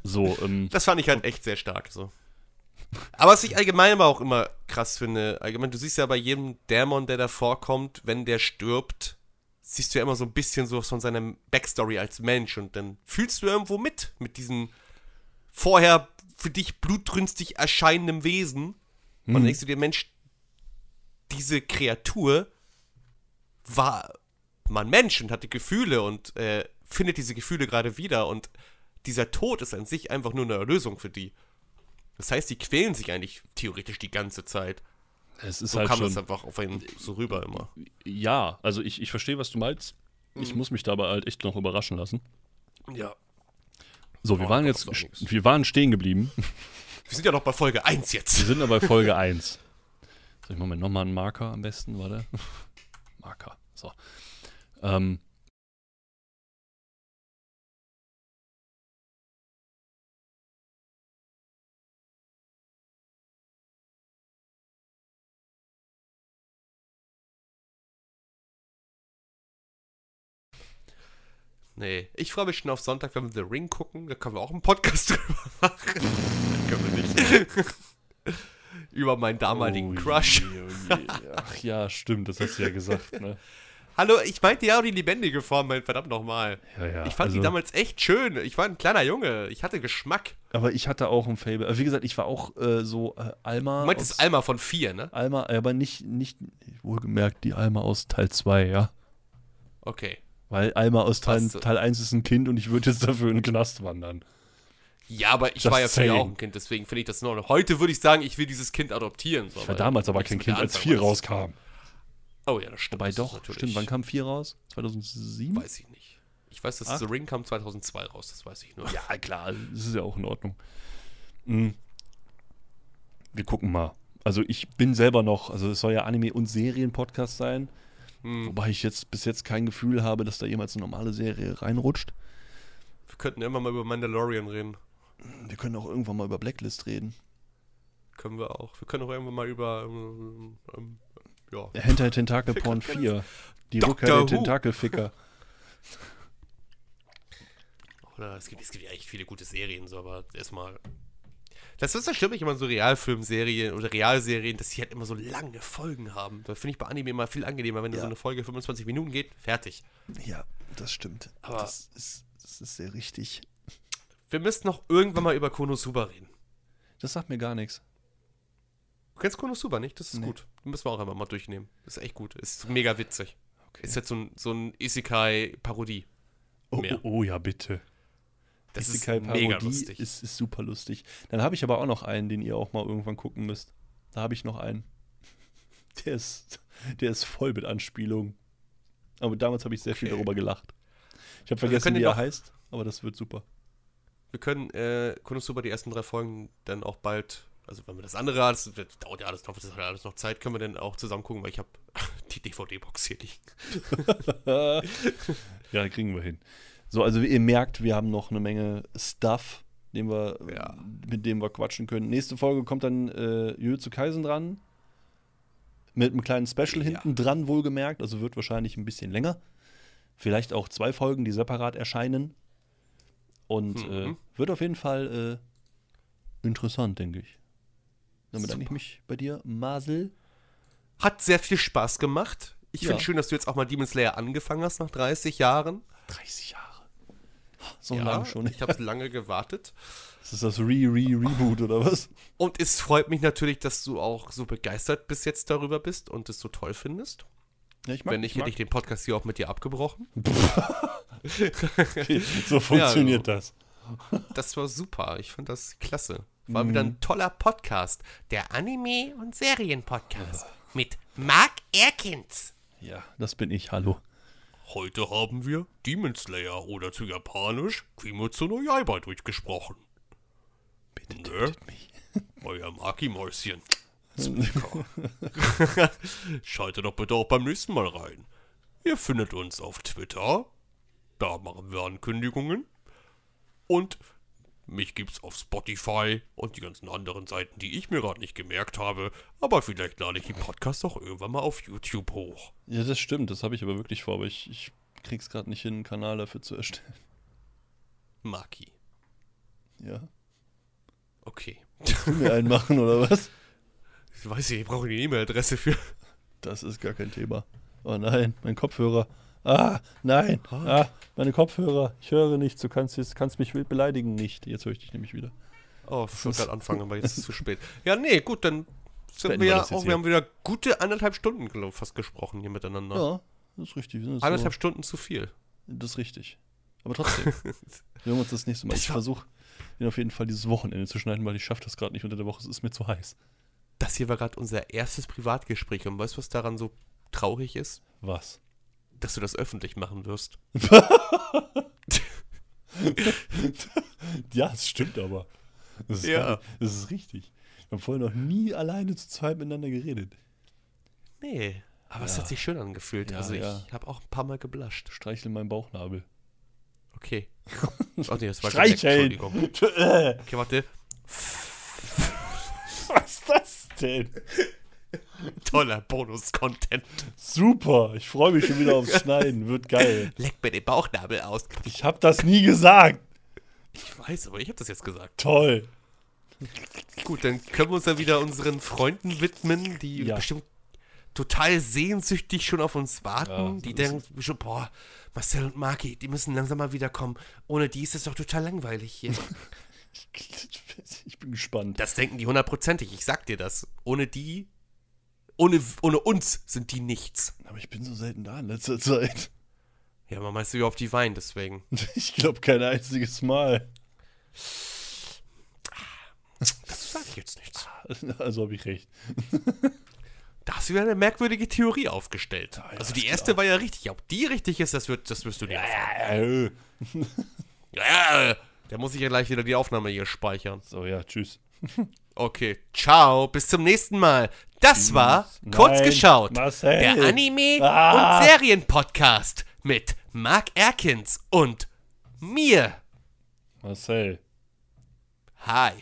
So, ähm, Das fand ich halt echt sehr stark. So. Aber was ich allgemein aber auch immer krass finde, allgemein, du siehst ja bei jedem Dämon, der da vorkommt, wenn der stirbt, siehst du ja immer so ein bisschen so von seiner Backstory als Mensch und dann fühlst du irgendwo mit, mit diesem vorher für dich blutrünstig erscheinenden Wesen. Und dann denkst du dir, Mensch, diese Kreatur war mal ein Mensch und hatte Gefühle und äh, findet diese Gefühle gerade wieder und dieser Tod ist an sich einfach nur eine Erlösung für die. Das heißt, die quälen sich eigentlich theoretisch die ganze Zeit. es ist So halt kam schon. es einfach auf einen so rüber immer. Ja, also ich, ich verstehe, was du meinst. Ich Mhm. muss mich dabei halt echt noch überraschen lassen. Ja. So, wir Oh, waren jetzt, wir waren stehen geblieben. Wir sind ja noch bei Folge 1 Wir jetzt. sind aber bei Folge 1. So, ich mache mir nochmal einen Marker am besten, warte. Marker, so. Ähm, Nee, ich freue mich schon auf Sonntag, wenn wir The Ring gucken. Da können wir auch einen Podcast drüber machen. Nein, können wir nicht. Über meinen damaligen oh Crush. je, oh je. Ach ja, stimmt, das hast du ja gesagt, ne? Hallo, ich meinte ja auch die lebendige Form, mein verdammt nochmal. Ja, ja. Ich fand die also- damals echt schön. Ich war ein kleiner Junge. Ich hatte Geschmack. Aber ich hatte auch ein Fable. Also Wie gesagt, ich war auch äh, so äh, Alma. Du meintest aus- Alma von 4, ne? Alma, aber nicht, nicht, wohlgemerkt, die Alma aus Teil 2, ja. Okay. Weil Alma aus Teil? Teil 1 ist ein Kind und ich würde jetzt dafür in den Knast wandern. Ja, aber ich Just war ja früher auch ein Kind, deswegen finde ich das in Ordnung. Heute würde ich sagen, ich will dieses Kind adoptieren. So, Ich war damals aber kein Kind, als Anfang 4 war das- rauskam. Oh ja, das stimmt. Wobei das doch, stimmt, wann kam 4 raus? 2007? Weiß ich nicht. Ich weiß, dass Ach. The Ring kam 2002 raus, das weiß ich nur. Ja, klar, das ist ja auch in Ordnung. Mhm. Wir gucken mal. Also ich bin selber noch, also es soll ja Anime- und Serien-Podcast sein, Hm. wobei ich jetzt bis jetzt kein Gefühl habe, dass da jemals eine normale Serie reinrutscht. Wir könnten immer mal über Mandalorian reden. Wir können auch irgendwann mal über Blacklist reden. Können wir auch. Wir können auch irgendwann mal über. Ähm, ähm, ja. Hentai Tentakel Porn 4. Die Rückkehr der. Tentakelficker. Oder es gibt, es gibt ja echt viele gute Serien, so, aber erstmal. Das ist das Schlimme, ich immer so Realfilmserien oder Realserien, dass sie halt immer so lange Folgen haben. Da finde ich bei Anime immer viel angenehmer, wenn da Ja. so eine Folge 25 Minuten geht, fertig. Ja, das stimmt. Aber- das, ist, das ist sehr richtig. Wir müssten noch irgendwann mal über Konosuba reden. Das sagt mir gar nichts. Du kennst Konosuba nicht? Das ist Nee. gut. Das müssen wir auch einfach mal durchnehmen. Das ist echt gut. Ist mega witzig. Okay. Ist jetzt so ein, so ein Isekai-Parodie. Oh, oh, oh ja, bitte. Das ist mega lustig. Ist, ist super lustig. Dann habe ich aber auch noch einen, den ihr auch mal irgendwann gucken müsst. Da habe ich noch einen. Der ist, der ist voll mit Anspielungen. Aber damals habe ich sehr viel Okay. darüber gelacht. Ich habe wir vergessen, wie er heißt, aber das wird super. Wir können äh, Konosuba die ersten drei Folgen dann auch bald, also wenn wir das andere, das wird, dauert ja alles noch, das hat alles noch Zeit, können wir dann auch zusammen gucken, weil ich habe die DVD-Box hier liegen. ja, kriegen wir hin. So, also wie ihr merkt, wir haben noch eine Menge Stuff, den wir, Ja. mit dem wir quatschen können. Nächste Folge kommt dann äh, Jujutsu Kaisen dran. Mit einem kleinen Special Ja. hinten dran, wohlgemerkt. Also wird wahrscheinlich ein bisschen länger. Vielleicht auch zwei Folgen, die separat erscheinen. Und äh, Mhm. wird auf jeden Fall äh, interessant, denke ich. Dann bedanke ich mich bei dir, Masel. Hat sehr viel Spaß gemacht. Ich Ja. finde schön, dass du jetzt auch mal Demon Slayer angefangen hast nach 30 Jahren. 30 Jahre. So ja, lange schon. Ich habe lange gewartet. Das ist das Re-Re-Reboot oder was? Und es freut mich natürlich, dass du auch so begeistert bis jetzt darüber bist und es so toll findest. Ja, ich Wenn nicht, hätte ich den Podcast hier auch mit dir abgebrochen. so funktioniert das. Das war super. Ich fand das klasse. War wieder ein toller Podcast. Der Anime- und Serienpodcast. Mit Mark Erkins. Ja, das bin ich. Hallo. Heute haben wir Demon Slayer oder zu Japanisch Kimetsu no Yaiba durchgesprochen. Bitte Ne? mich. Euer Maki-Mäuschen. Schaltet doch bitte auch beim nächsten Mal rein. Ihr findet uns auf Twitter. Da machen wir Ankündigungen. Und mich gibt's auf Spotify und die ganzen anderen Seiten, die ich mir gerade nicht gemerkt habe. Aber vielleicht lade ich den Podcast auch irgendwann mal auf YouTube hoch. Ja, das stimmt. Das habe ich aber wirklich vor. Aber ich, ich krieg's gerade nicht hin, einen Kanal dafür zu erstellen. Maki. Ja. Okay. Mir einen machen oder was? Ich weiß nicht, ich brauche eine E-Mail-Adresse für. Das ist gar kein Thema. Oh nein, mein Kopfhörer. Ah, nein. Ah, meine Kopfhörer. Ich höre nichts. Du kannst, jetzt, kannst mich beleidigen nicht. Jetzt höre ich dich nämlich wieder. Oh, ich wollte gerade anfangen, aber jetzt ist es zu spät. Ja, nee, gut, dann sind Beenden wir ja auch, hier. wir haben wieder gute anderthalb Stunden, glaube ich, fast gesprochen hier miteinander. Ja, das ist richtig. Das Anderthalb so, Stunden zu viel. das ist richtig. Aber trotzdem. wir hören uns das nächste Mal. Das Ich versuche, auf jeden Fall dieses Wochenende zu schneiden, weil ich schaffe das gerade nicht unter der Woche. Es ist mir zu heiß. Das hier war gerade unser erstes Privatgespräch und weißt du, was daran so traurig ist? Was? Dass du das öffentlich machen wirst. Ja, es stimmt aber. Das ist, Ja. das ist richtig. Wir haben vorher noch nie alleine zu zweit miteinander geredet. Nee, aber es Ja. hat sich schön angefühlt. Ja, also ich ja. habe auch ein paar Mal geblascht. Streichel meinen Bauchnabel. Okay. Oh nee, das war Streicheln! Entschuldigung. Okay, warte. Was ist das denn? Toller Bonus-Content. Super, ich freue mich schon wieder aufs Schneiden. Wird geil. Leck mir den Bauchnabel aus. Ich habe das nie gesagt. Ich weiß, aber ich habe das jetzt gesagt. Toll. Gut, dann können wir uns ja wieder unseren Freunden widmen, die Ja. bestimmt total sehnsüchtig schon auf uns warten. Ja, die denken schon, boah, Marcel und Maki, die müssen langsam mal wiederkommen. Ohne die ist es doch total langweilig hier. Ich bin gespannt. Das denken die hundertprozentig, ich sag dir das. Ohne die, ohne, ohne uns sind die nichts. Aber ich bin so selten da in letzter Zeit. Ja, man meinst du ja auf die Wein, deswegen. Ich glaube kein einziges Mal. Das sage ich jetzt nichts. Also habe ich recht. Da hast du wieder eine merkwürdige Theorie aufgestellt. ja, also die erste war ja richtig. Ob die richtig ist, das, wird, das wirst du dir erfahren. Äh. Ja, da muss ich ja gleich wieder die Aufnahme hier speichern. So, ja, tschüss. Okay, ciao, bis zum nächsten Mal. Das war kurz Nein, geschaut. Marcel. Der Anime- Ah. und Serienpodcast mit Mark Erkins und mir. Marcel. Hi.